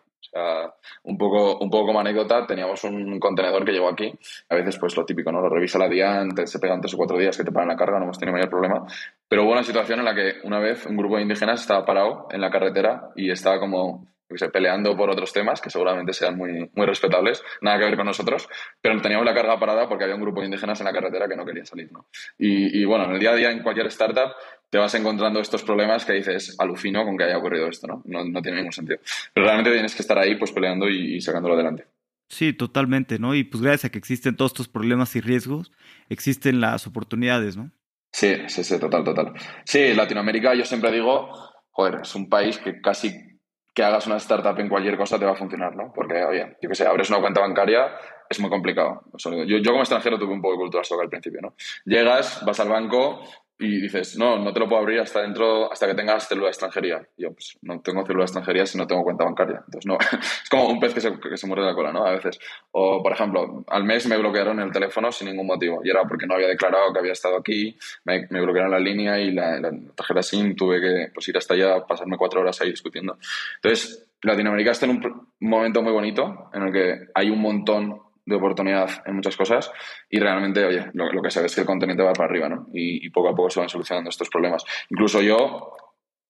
un poco, un poco como anécdota, teníamos un contenedor que llegó aquí. A veces, pues lo típico, ¿no? Lo revisa la antes, se pegan tres o cuatro días que te paran la carga, no hemos tenido mayor problema. Pero hubo una situación en la que una vez un grupo de indígenas estaba parado en la carretera y estaba como peleando por otros temas que seguramente sean muy, muy respetables, nada que ver con nosotros, pero teníamos la carga parada porque había un grupo de indígenas en la carretera que no quería salir. ¿no? Y, y, bueno, en el día a día, en cualquier startup, te vas encontrando estos problemas que dices, alucino con que haya ocurrido esto, ¿no? No, no tiene ningún sentido. Pero realmente tienes que estar ahí pues peleando y, y sacándolo adelante. Sí, totalmente, ¿no? Y pues gracias a que existen todos estos problemas y riesgos, existen las oportunidades, ¿no? Sí, sí, sí, total, total. Sí, Latinoamérica yo siempre digo, joder, es un país que casi que hagas una startup en cualquier cosa te va a funcionar, ¿no? Porque, oye, yo qué sé, abres una cuenta bancaria, es muy complicado. Yo, yo como extranjero tuve un poco de cultura shock al principio, ¿no? Llegas, vas al banco, y dices, no, no te lo puedo abrir hasta dentro, hasta que tengas célula de extranjería. Y yo, pues, no tengo célula de extranjería si no tengo cuenta bancaria. Entonces, no, es como un pez que se, que se muerde la cola, ¿no? A veces. O, por ejemplo, al mes me bloquearon el teléfono sin ningún motivo. Y era porque no había declarado que había estado aquí, me, me bloquearon la línea y la, la, tarjeta SIM tuve que pues, ir hasta allá, pasarme cuatro horas ahí discutiendo. Entonces, Latinoamérica está en un momento muy bonito en el que hay un montón de oportunidad en muchas cosas y realmente, oye, lo, lo que ve es que el continente va para arriba, ¿no? Y, y, poco a poco se van solucionando estos problemas. Incluso yo,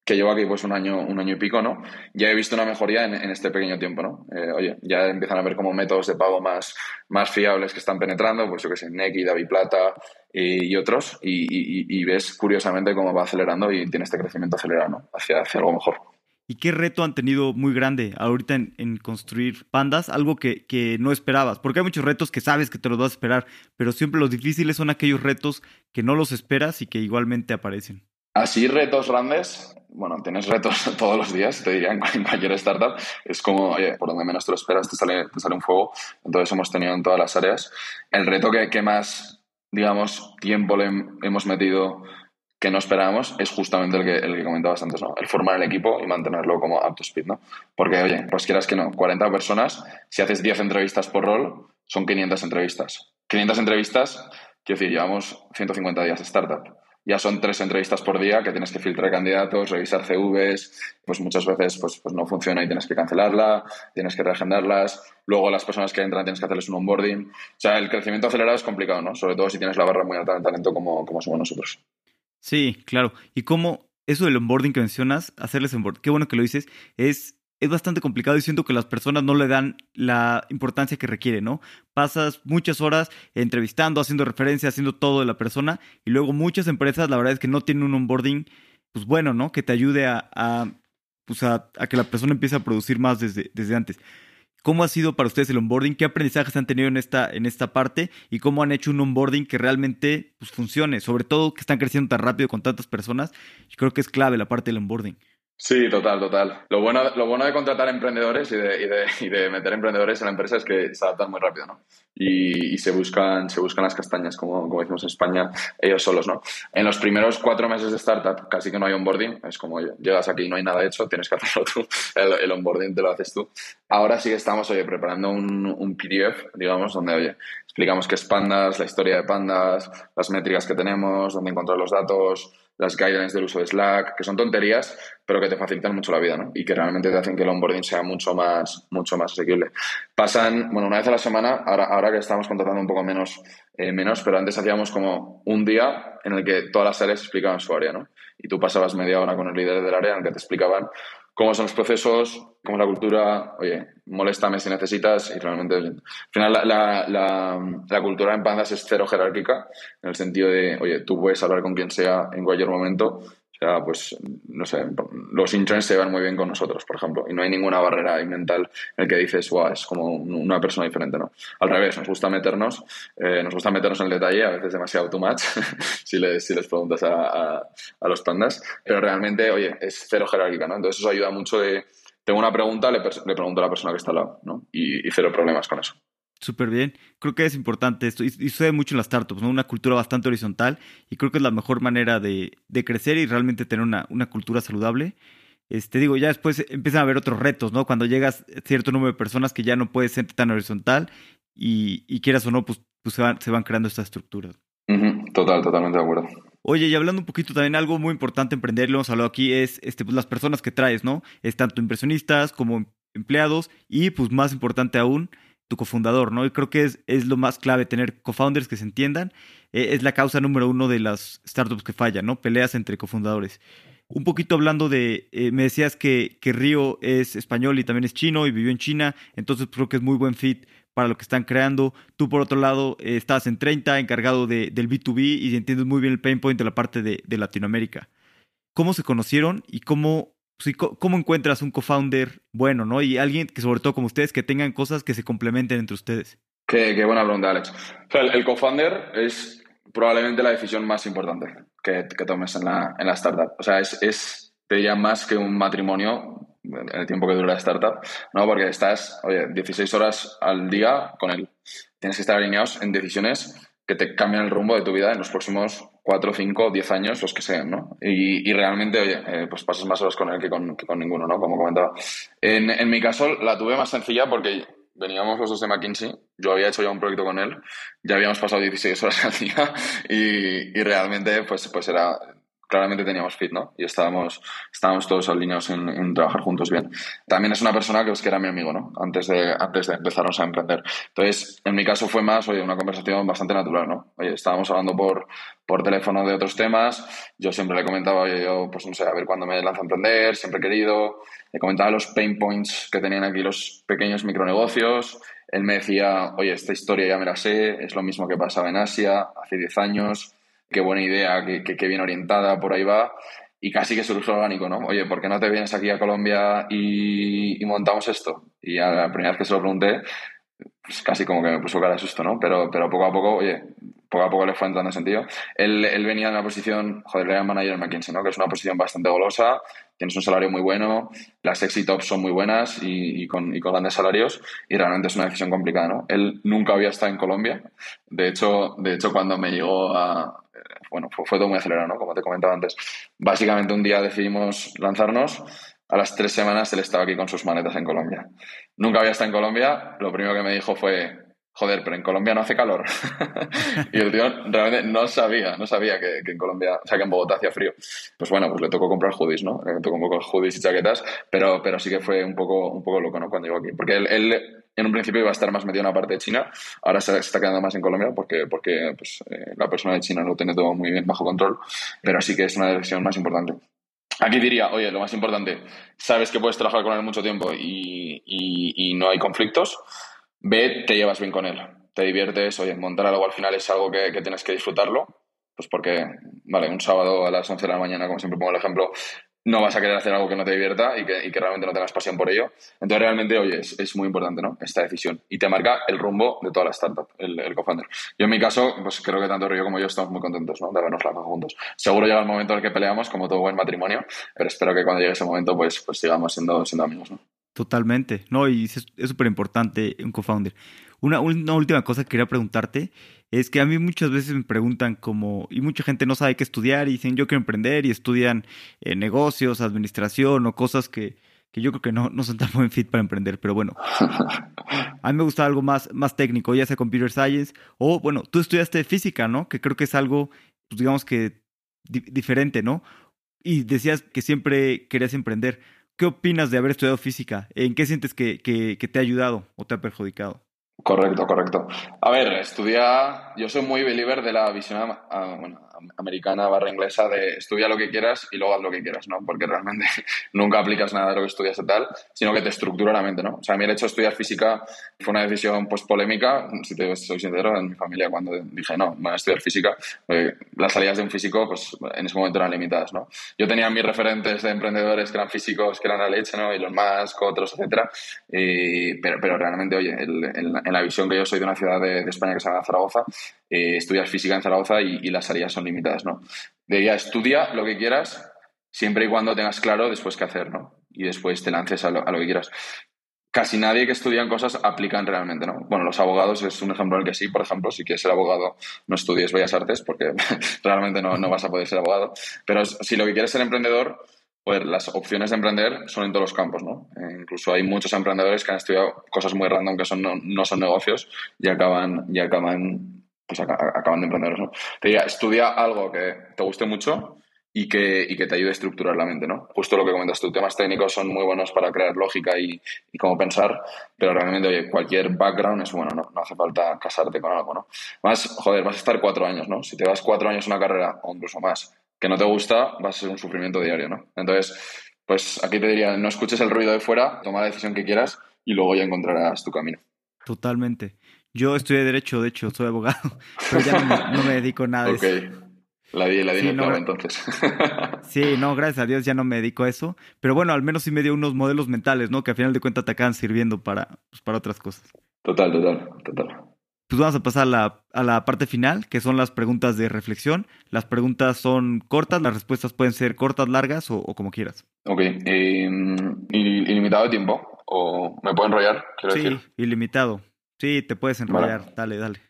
que llevo aquí pues un año, un año y pico, ¿no? Ya he visto una mejoría en, en este pequeño tiempo, ¿no? Eh, oye, ya empiezan a haber como métodos de pago más, más fiables que están penetrando, pues yo que sé, Neki, David Plata y otros, y, y, y, ves curiosamente cómo va acelerando y tiene este crecimiento acelerado, ¿no? Hacia, hacia algo mejor. ¿Y qué reto han tenido muy grande ahorita en, construir pandas? Algo que, que, no esperabas. Porque hay muchos retos que sabes que te los vas a esperar, pero siempre los difíciles son aquellos retos que no los esperas y que igualmente aparecen. Así, retos grandes. Bueno, tienes retos todos los días, te diría, en cualquier startup. Es como, oye, por donde menos te lo esperas te sale, te sale un fuego. Entonces hemos tenido en todas las áreas. El reto que, que más, digamos, tiempo le hemos metido que no esperábamos es justamente el que, el que comentabas antes, ¿no? El formar el equipo y mantenerlo como up to speed, ¿no? Porque, oye, pues quieras que no, 40 personas, si haces 10 entrevistas por rol, son 500 entrevistas. 500 entrevistas, quiero decir, llevamos 150 días de startup. Ya son tres entrevistas por día que tienes que filtrar candidatos, revisar CVs, pues muchas veces pues, pues no funciona y tienes que cancelarla, tienes que reagendarlas. Luego las personas que entran tienes que hacerles un onboarding. O sea, el crecimiento acelerado es complicado, ¿no? Sobre todo si tienes la barra muy alta de talento como, como somos nosotros. Sí, claro. Y cómo eso del onboarding que mencionas, hacerles onboarding, qué bueno que lo dices, es, es bastante complicado y siento que las personas no le dan la importancia que requiere, ¿no? Pasas muchas horas entrevistando, haciendo referencia, haciendo todo de la persona y luego muchas empresas, la verdad es que no tienen un onboarding, pues bueno, ¿no? Que te ayude a, a pues a, a, que la persona empiece a producir más desde, desde antes. ¿Cómo ha sido para ustedes el onboarding? ¿Qué aprendizajes han tenido en esta, en esta parte? ¿Y cómo han hecho un onboarding que realmente pues, funcione? Sobre todo que están creciendo tan rápido con tantas personas. Yo creo que es clave la parte del onboarding. Sí, total, total. Lo bueno, lo bueno de contratar emprendedores y de, y, de, y de meter emprendedores en la empresa es que se adaptan muy rápido, ¿no? Y, y, se, buscan, se buscan las castañas, como, como decimos en España, ellos solos, ¿no? En los primeros cuatro meses de startup casi que no hay onboarding, es como, llegas aquí y no hay nada hecho, tienes que hacerlo tú, el, el, onboarding te lo haces tú. Ahora sí que estamos, oye, preparando un, un PDF, digamos, donde, oye, explicamos qué es Pandas, la historia de Pandas, las métricas que tenemos, dónde encontrar los datos, las guidelines del uso de Slack, que son tonterías, pero que te facilitan mucho la vida, ¿no? Y que realmente te hacen que el onboarding sea mucho más, mucho más asequible. Pasan, bueno, una vez a la semana, ahora, ahora que estamos contratando un poco menos, eh, menos, pero antes hacíamos como un día en el que todas las áreas explicaban su área, ¿no? Y tú pasabas media hora con el líder del área en el que te explicaban cómo son los procesos, cómo es la cultura, oye, moléstame si necesitas y realmente, al final la, la, la, cultura en Pandas es cero jerárquica, en el sentido de, oye, tú puedes hablar con quien sea en cualquier momento, sea, pues, no sé, los interns se van muy bien con nosotros, por ejemplo, y no hay ninguna barrera mental en el que dices, wow, es como una persona diferente, ¿no? Al revés, nos gusta meternos, eh, nos gusta meternos en el detalle, a veces demasiado too much, si, les, si les preguntas a, a, los pandas, pero realmente, oye, es cero jerárquica, ¿no? Entonces eso ayuda mucho de, tengo una pregunta, le, le pregunto a la persona que está al lado, ¿no? Y cero problemas con eso. Súper bien. Creo que es importante esto. Y, sucede mucho en las startups, ¿no? Una cultura bastante horizontal. Y creo que es la mejor manera de, de crecer y realmente tener una, una, cultura saludable. Este, digo, ya después empiezan a haber otros retos, ¿no? Cuando llegas a cierto número de personas que ya no puedes ser tan horizontal y, y quieras o no, pues, pues se, van, se van creando estas estructuras. Total, totalmente de acuerdo. Oye, y hablando un poquito también, algo muy importante emprender, lo hemos hablado aquí, es este, pues, las personas que traes, ¿no? Es tanto impresionistas como empleados y, pues más importante aún, tu cofundador, ¿no? Y creo que es, es lo más clave, tener cofounders que se entiendan. Eh, es la causa número uno de las startups que fallan, ¿no? Peleas entre cofundadores. Un poquito hablando de, eh, me decías que, que Río es español y también es chino y vivió en China, entonces creo que es muy buen fit para lo que están creando. Tú, por otro lado, eh, estás en 30, encargado de, del B2B y entiendes muy bien el pain point de la parte de, de Latinoamérica. ¿Cómo se conocieron y cómo pues, ¿cómo encuentras un co-founder bueno, no? Y alguien que, sobre todo como ustedes, que tengan cosas que se complementen entre ustedes. Qué, buena pregunta, Alex. el, co-founder es probablemente la decisión más importante que, tomes en la, en la, startup. O sea, es, es, te diría, más que un matrimonio en el tiempo que dura la startup, ¿no? Porque estás, oye, 16 horas al día con él. Tienes que estar alineados en decisiones que te cambian el rumbo de tu vida en los próximos 4, 5, 10 años, los que sean, ¿no? Y, realmente, oye, eh, pues pasas más horas con él que con, con ninguno, ¿no? Como comentaba. En, en, mi caso, la tuve más sencilla porque veníamos los dos de McKinsey, yo había hecho ya un proyecto con él, ya habíamos pasado 16 horas al día y, y realmente, pues, pues era claramente teníamos fit, ¿no? Y estábamos, estábamos todos alineados en, en, trabajar juntos bien. También es una persona que, que era mi amigo, ¿no? Antes de, antes de empezarnos a emprender. Entonces, en mi caso fue más, oye, una conversación bastante natural, ¿no? Oye, estábamos hablando por, por teléfono de otros temas. Yo siempre le comentaba, oye, yo, pues no sé, a ver cuándo me lanzo a emprender, siempre he querido. Le comentaba los pain points que tenían aquí los pequeños micronegocios. Él me decía, oye, esta historia ya me la sé, es lo mismo que pasaba en Asia hace 10 años qué buena idea, qué, qué, bien orientada, por ahí va. Y casi que surgió orgánico, ¿no? Oye, ¿por qué no te vienes aquí a Colombia y, y montamos esto? Y a la primera vez que se lo pregunté, pues casi como que me puso cara de susto, ¿no? Pero, pero poco a poco, oye, poco a poco le fue entrando en sentido. Él, él venía de una posición, joder, era manager McKinsey, ¿no? Que es una posición bastante golosa, tienes un salario muy bueno, las sexy tops son muy buenas y, con, grandes salarios y realmente es una decisión complicada, ¿no? Él nunca había estado en Colombia. De hecho, de hecho cuando me llegó a... Bueno, fue, fue todo muy acelerado, ¿no? Como te comentaba antes. Básicamente un día decidimos lanzarnos a las tres semanas él estaba aquí con sus maletas en Colombia. Nunca había estado en Colombia. Lo primero que me dijo fue, joder, pero en Colombia no hace calor. y el tío realmente no sabía, no sabía que, en Colombia, o sea, que en Bogotá hacía frío. Pues bueno, pues le tocó comprar hoodies, ¿no? Le tocó poco hoodies y chaquetas, pero, pero sí que fue un poco, un poco loco, ¿no? Cuando llegó aquí. Porque él, él en un principio iba a estar más metido en la parte de China, ahora se está quedando más en Colombia porque, porque pues, eh, la persona de China lo tiene todo muy bien bajo control, pero sí que es una decisión más importante. Aquí diría, oye, lo más importante, sabes que puedes trabajar con él mucho tiempo y, y, no hay conflictos, ve, te llevas bien con él, te diviertes, oye, montar algo al final es algo que, que tienes que disfrutarlo, pues porque, vale, un sábado a las 11 de la mañana, como siempre pongo el ejemplo, no vas a querer hacer algo que no te divierta y que, y que realmente no tengas pasión por ello. Entonces, realmente, oye, es, es, muy importante, ¿no? Esta decisión. Y te marca el rumbo de toda la startup, el, el co-founder. Yo, en mi caso, pues creo que tanto Río como yo estamos muy contentos, ¿no? De habernos lanzado juntos. Seguro llega el momento en el que peleamos, como todo buen matrimonio, pero espero que cuando llegue ese momento, pues, pues sigamos siendo, siendo amigos, ¿no? Totalmente, ¿no? Y es súper importante un co-founder. Una, una última cosa que quería preguntarte es que a mí muchas veces me preguntan como, y mucha gente no sabe qué estudiar y dicen yo quiero emprender y estudian eh, negocios, administración o cosas que, que yo creo que no, no son tan buen fit para emprender, pero bueno. A mí me gusta algo más, más técnico, ya sea computer science o, bueno, tú estudiaste física, ¿no? Que creo que es algo, pues digamos que diferente, ¿no? Y decías que siempre querías emprender. ¿Qué opinas de haber estudiado física? ¿En qué sientes que, te ha ayudado o te ha perjudicado? Correcto, correcto. A ver, estudia, yo soy muy believer de la visión bueno, americana barra inglesa de estudia lo que quieras y luego haz lo que quieras, ¿no? Porque realmente nunca aplicas nada de lo que estudias y tal, sino que te estructura la mente, ¿no? O sea, a mí el hecho de estudiar física fue una decisión pues polémica, si te soy sincero, en mi familia cuando dije, no, voy a estudiar física, eh, las salidas de un físico pues en ese momento eran limitadas, ¿no? Yo tenía mis referentes de emprendedores que eran físicos, que eran la leche, ¿no? Y los más, otros, etcétera, pero, pero realmente, oye, en la visión que yo soy de una ciudad de, España que se llama Zaragoza, eh, estudias física en Zaragoza y, las salidas son limitadas, ¿no? Diría, estudia lo que quieras, siempre y cuando tengas claro después qué hacer, ¿no? Y después te lances a lo, que quieras. casi nadie que estudia cosas aplican realmente, ¿no? Bueno, los abogados es un ejemplo en el que sí, por ejemplo, si quieres ser abogado, no estudies Bellas Artes porque realmente no, no vas a poder ser abogado. Pero si lo que quieres ser emprendedor, las opciones de emprender son en todos los campos, ¿no? Eh, incluso hay muchos emprendedores que han estudiado cosas muy random que son, no, son negocios y acaban, y acaban, pues acaban de emprender, ¿no? Te diría, estudia algo que te guste mucho y que, y que te ayude a estructurar la mente, ¿no? Justo lo que comentas tú, temas técnicos son muy buenos para crear lógica y, y cómo pensar, pero realmente, cualquier background es bueno, ¿no? No hace falta casarte con algo, ¿no? Más, joder, vas a estar cuatro años, ¿no? Si te vas cuatro años una carrera, o incluso más, que no te gusta, va a ser un sufrimiento diario, ¿no? Entonces, pues aquí te diría, no escuches el ruido de fuera, toma la decisión que quieras y luego ya encontrarás tu camino. Totalmente. Yo estudié Derecho, de hecho, soy abogado, pero ya no me, dedico a nada de eso. La di, la di en el entonces. sí, no, gracias a Dios ya no me dedico a eso. Pero bueno, al menos sí me dio unos modelos mentales, ¿no? Que al final de cuentas te acaban sirviendo para, pues, para otras cosas. Total, total, total. Pues vamos a pasar a la, a la parte final, que son las preguntas de reflexión. Las preguntas son cortas, las respuestas pueden ser cortas, largas o, como quieras. Ok. Eh, ¿Ilimitado de tiempo? ¿O me puedo enrollar? sí, ilimitado. Sí, te puedes enrollar. Dale, dale.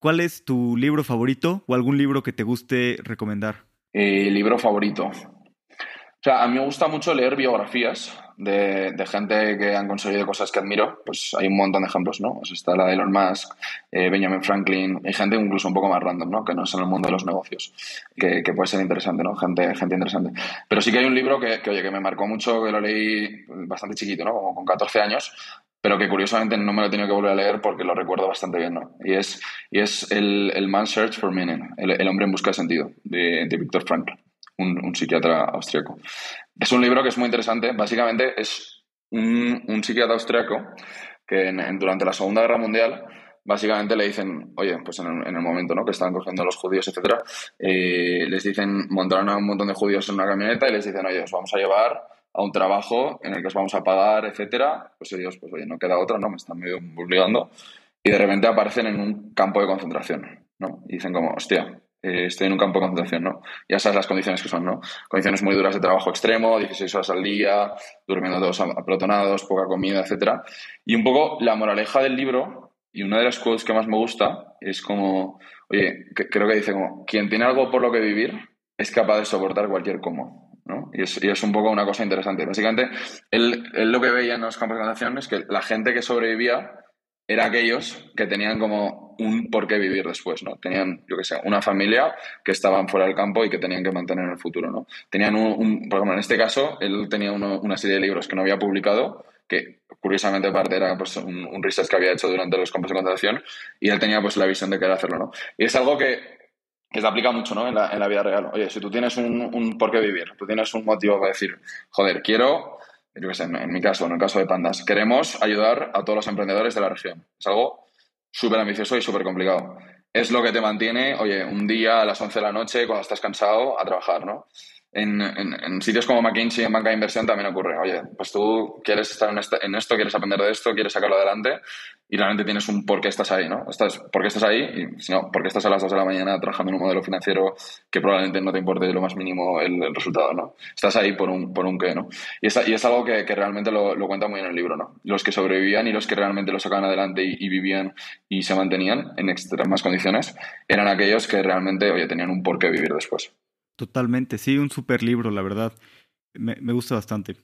¿Cuál es tu libro favorito o algún libro que te guste recomendar? Eh, libro favorito. O sea, a mí me gusta mucho leer biografías de, gente que han conseguido cosas que admiro. Pues hay un montón de ejemplos, ¿no? Pues está la de Elon Musk, eh, Benjamin Franklin, hay gente incluso un poco más random, ¿no? Que no es en el mundo de los negocios, que, puede ser interesante, ¿no? Gente, gente interesante. Pero sí que hay un libro que, que, oye, que me marcó mucho, que lo leí bastante chiquito, ¿no? Como con 14 años, pero que curiosamente no me lo he tenido que volver a leer porque lo recuerdo bastante bien, ¿no? Y es, y es el, el Man's Search for Meaning, el, hombre en busca de sentido, de, de Frankl, un, psiquiatra austriaco. Es un libro que es muy interesante, básicamente es un, psiquiatra austriaco que durante la Segunda Guerra Mundial básicamente le dicen, oye, pues en el, en el momento ¿no? que estaban cogiendo a los judíos, etcétera, eh, les dicen, montaron a un montón de judíos en una camioneta y les dicen, oye, os vamos a llevar a un trabajo en el que os vamos a pagar, etcétera, pues ellos, pues oye, no queda otra, ¿no? Me están medio obligando. Y de repente aparecen en un campo de concentración, ¿no? Y dicen como, hostia, eh, estoy en un campo de concentración, ¿no? Ya sabes las condiciones que son, ¿no? Condiciones muy duras de trabajo extremo, 16 horas al día, durmiendo todos apelotonados, poca comida, etcétera. Y un poco la moraleja del libro, y una de las quotes que más me gusta, es como, oye, creo que dice como, quien tiene algo por lo que vivir es capaz de soportar cualquier cómo. Y es, un poco una cosa interesante. Básicamente, él, lo que veía en los campos de concentración es que la gente que sobrevivía era aquellos que tenían como un por qué vivir después, ¿no? Tenían, yo qué sé, una familia que estaban fuera del campo y que tenían que mantener en el futuro, ¿no? Tenían un, por ejemplo, en este caso, él tenía una serie de libros que no había publicado, que curiosamente parte era pues, un, un que había hecho durante los campos de concentración, y él tenía pues la visión de querer hacerlo, ¿no? Y es algo que que se aplica mucho ¿no? en, la, en la vida real. Oye, si tú tienes un, un por qué vivir, tú tienes un motivo para decir, joder, quiero, yo qué sé, en, mi caso, en el caso de Pandas, queremos ayudar a todos los emprendedores de la región. Es algo súper ambicioso y súper complicado. Es lo que te mantiene, oye, un día a las 11 de la noche, cuando estás cansado, a trabajar, ¿no? En, en, sitios como McKinsey, en banca de inversión, también ocurre. Oye, pues tú quieres estar en, en, esto, quieres aprender de esto, quieres sacarlo adelante y realmente tienes un por qué estás ahí, ¿no? Estás, ¿Por qué estás ahí? Y si no, ¿por qué estás a las 2 de la mañana trabajando en un modelo financiero que probablemente no te importe lo más mínimo el, resultado, ¿no? Estás ahí por un, por un qué, ¿no? Y es, y es algo que, que realmente lo, lo, cuenta muy en el libro, ¿no? Los que sobrevivían y los que realmente lo sacaban adelante y, vivían y se mantenían en extremas condiciones eran aquellos que realmente, oye, tenían un por qué vivir después. Totalmente, sí, un super libro, la verdad. Me, me gusta bastante.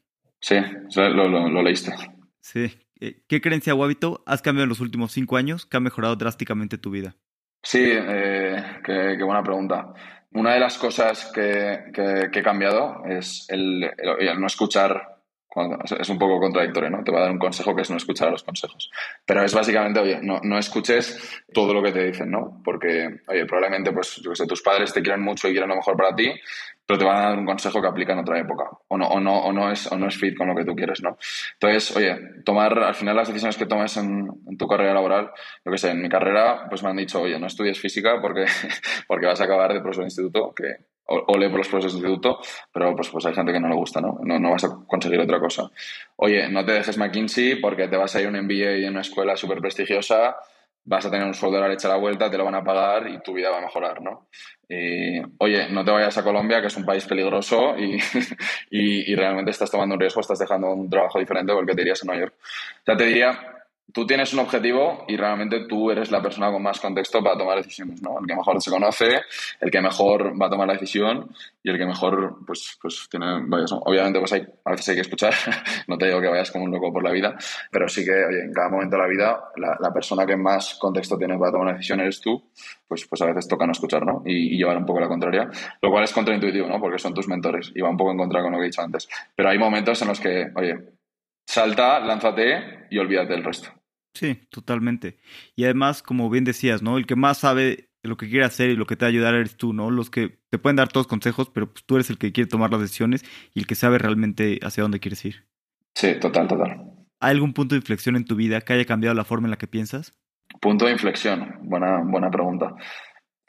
Sí, lo, lo, lo leíste. Sí, eh, ¿Qué creencia o hábito has cambiado en los últimos cinco años que ha mejorado drásticamente tu vida? Sí, eh, qué, buena pregunta. Una de las cosas que, he cambiado es el, no escuchar es un poco contradictorio, ¿no? Te va a dar un consejo que es no escuchar a los consejos. Pero es básicamente, oye, no, no escuches todo lo que te dicen, ¿no? Porque, oye, probablemente, pues, yo que sé, tus padres te quieren mucho y quieren lo mejor para ti, pero te van a dar un consejo que aplica en otra época o no, o no, o no, es, o no es fit con lo que tú quieres, ¿no? Entonces, oye, tomar al final las decisiones que tomes en, tu carrera laboral, yo que sé, en mi carrera, pues me han dicho, oye, no estudies física porque, porque vas a acabar de profesor de instituto, que o, lee por los profesores de instituto, pero pues, pues hay gente que no le gusta, ¿no? ¿no? vas a conseguir otra cosa. Oye, no te dejes McKinsey porque te vas a ir a un MBA en una escuela súper prestigiosa vas a tener un sueldo a la leche a la vuelta, te lo van a pagar y tu vida va a mejorar, ¿no? oye, no te vayas a Colombia, que es un país peligroso y, y, y, realmente estás tomando un riesgo, estás dejando un trabajo diferente porque te irías a Nueva York. O sea, te diría, tú tienes un objetivo y realmente tú eres la persona con más contexto para tomar decisiones, ¿no? El que mejor se conoce, el que mejor va a tomar la decisión y el que mejor, pues, pues tiene, vayas, obviamente, pues hay, a veces hay que escuchar, no te digo que vayas como un loco por la vida, pero sí que, oye, en cada momento de la vida, la, persona que más contexto tiene para tomar una decisión eres tú, pues, pues a veces toca no escuchar, ¿no? Y, y llevar un poco la contraria, lo cual es contraintuitivo, ¿no? Porque son tus mentores y va un poco en contra con lo que he dicho antes. Pero hay momentos en los que, oye, salta, lánzate y olvídate del resto. Sí, totalmente. Y además, como bien decías, ¿no? El que más sabe lo que quiere hacer y lo que te va a ayudar eres tú, ¿no? Los que te pueden dar todos consejos, pero pues tú eres el que quiere tomar las decisiones y el que sabe realmente hacia dónde quieres ir. Sí, total, total. ¿Hay algún punto de inflexión en tu vida que haya cambiado la forma en la que piensas? Punto de inflexión, buena, buena pregunta.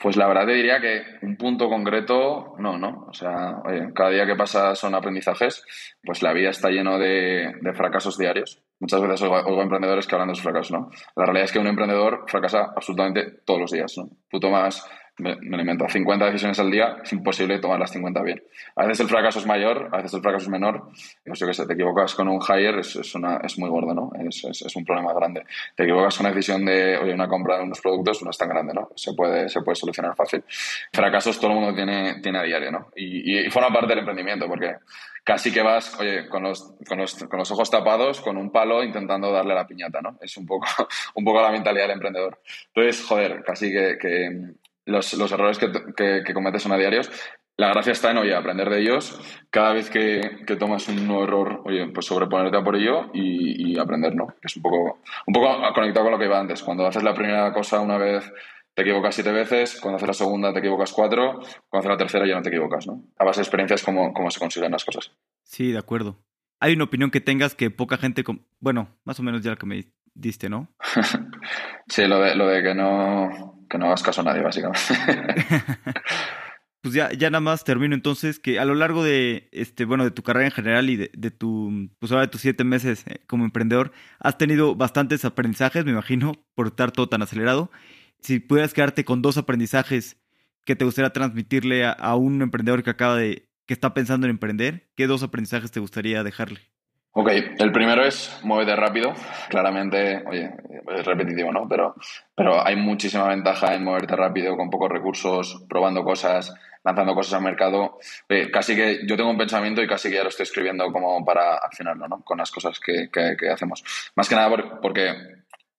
Pues la verdad te diría que un punto concreto, no, ¿no? O sea, cada día que pasa son aprendizajes, pues la vida está lleno de, de fracasos diarios. Muchas veces oigo, emprendedores que hablan de su fracaso, ¿no? La realidad es que un emprendedor fracasa absolutamente todos los días, ¿no? Tú tomas me, me alimento 50 decisiones al día, es imposible tomar las 50 bien. A veces el fracaso es mayor, a veces el fracaso es menor. Yo sé que si te equivocas con un hire es, es, una, es muy gordo, ¿no? Es, es, un problema grande. Te equivocas con una decisión de, oye, una compra de unos productos, no es tan grande, ¿no? Se puede, se puede solucionar fácil. Fracasos todo el mundo tiene, tiene a diario, ¿no? Y, y, forma parte del emprendimiento, porque casi que vas, oye, con los, con los, con los ojos tapados, con un palo, intentando darle a la piñata, ¿no? Es un poco, un poco la mentalidad del emprendedor. Entonces, joder, casi que, que los, los errores que, que, cometes son a diarios. La gracia está en, oye, aprender de ellos. Cada vez que, que tomas un nuevo error, oye, pues sobreponerte a por ello y, y, aprender, ¿no? Es un poco, un poco conectado con lo que iba antes. Cuando haces la primera cosa una vez, te equivocas siete veces, cuando haces la segunda te equivocas cuatro, cuando haces la tercera ya no te equivocas, ¿no? A base de experiencias cómo, cómo se consiguen las cosas. Sí, de acuerdo. Hay una opinión que tengas que poca gente, bueno, más o menos ya la que me diste, ¿no? sí, lo de, lo de que no que no hagas caso a nadie, básicamente. pues ya, ya nada más termino entonces que a lo largo de este, bueno, de tu carrera en general y de, de tu, pues ahora de tus siete meses eh, como emprendedor, has tenido bastantes aprendizajes, me imagino, por estar todo tan acelerado. Si pudieras quedarte con dos aprendizajes que te gustaría transmitirle a, a un emprendedor que acaba de, que está pensando en emprender, ¿qué dos aprendizajes te gustaría dejarle? Ok, el primero es muévete rápido. Claramente, oye, es repetitivo, ¿no? Pero, pero hay muchísima ventaja en moverte rápido, con pocos recursos, probando cosas, lanzando cosas al mercado. casi que yo tengo un pensamiento y casi que ya lo estoy escribiendo como para accionarlo, ¿no? Con las cosas que, que, hacemos. Más que nada porque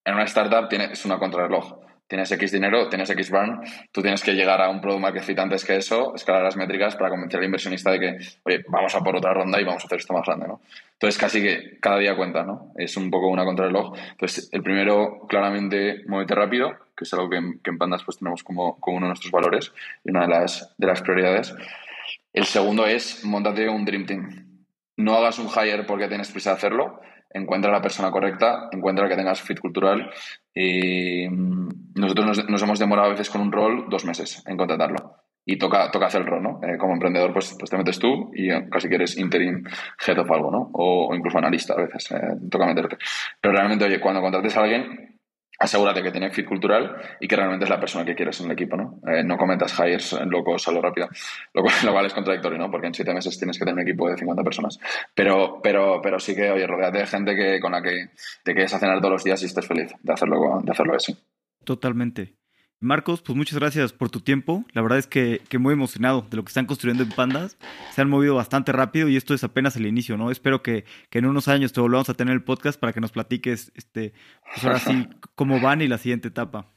en una startup tienes, es una contrarreloj tienes X dinero, tienes X burn, tú tienes que llegar a un product market fit antes que eso, escalar las métricas para convencer al inversionista de que, oye, vamos a por otra ronda y vamos a hacer esto más grande, ¿no? Entonces, casi que cada día cuenta, ¿no? Es un poco una contrarreloj. Entonces, el primero, claramente, muévete rápido, que es algo que, en Pandas pues tenemos como, uno de nuestros valores y una de las, de las prioridades. El segundo es, montate un Dream Team. No hagas un hire porque tienes prisa de hacerlo, encuentra a la persona correcta, encuentra que tengas fit cultural. Y mm, nosotros nos, hemos demorado a veces con un rol dos meses en contratarlo. Y toca, toca hacer el rol, ¿no? Eh, como emprendedor, pues, pues te metes tú y eh, casi que eres interim head of algo, ¿no? O, incluso analista a veces, eh, toca meterte. Pero realmente, oye, cuando contrates a alguien, asegúrate que tiene fit cultural y que realmente es la persona que quieres en el equipo, ¿no? Eh, no cometas hires locos a lo rápido, lo cual, es contradictorio, ¿no? Porque en siete meses tienes que tener un equipo de 50 personas. Pero, pero, pero sí que, oye, rodeate de gente que, con la que te quedes a cenar todos los días y estés feliz de hacerlo, de hacerlo así. Totalmente. Marcos, pues muchas gracias por tu tiempo. La verdad es que, que, muy emocionado de lo que están construyendo en Pandas. Se han movido bastante rápido y esto es apenas el inicio, ¿no? Espero que, que en unos años te volvamos a tener el podcast para que nos platiques, este, pues ahora sí, cómo van y la siguiente etapa.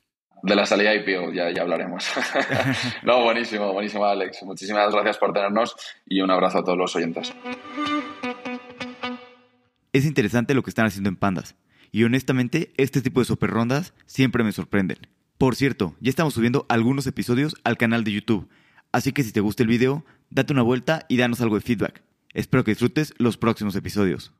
De la salida IPO, ya, ya hablaremos. no, buenísimo, buenísimo, Alex. Muchísimas gracias por tenernos y un abrazo a todos los oyentes. Es interesante lo que están haciendo en Pandas. Y honestamente, este tipo de super rondas siempre me sorprenden. Por cierto, ya estamos subiendo algunos episodios al canal de YouTube, así que si te gusta el video, date una vuelta y danos algo de feedback. Espero que disfrutes los próximos episodios.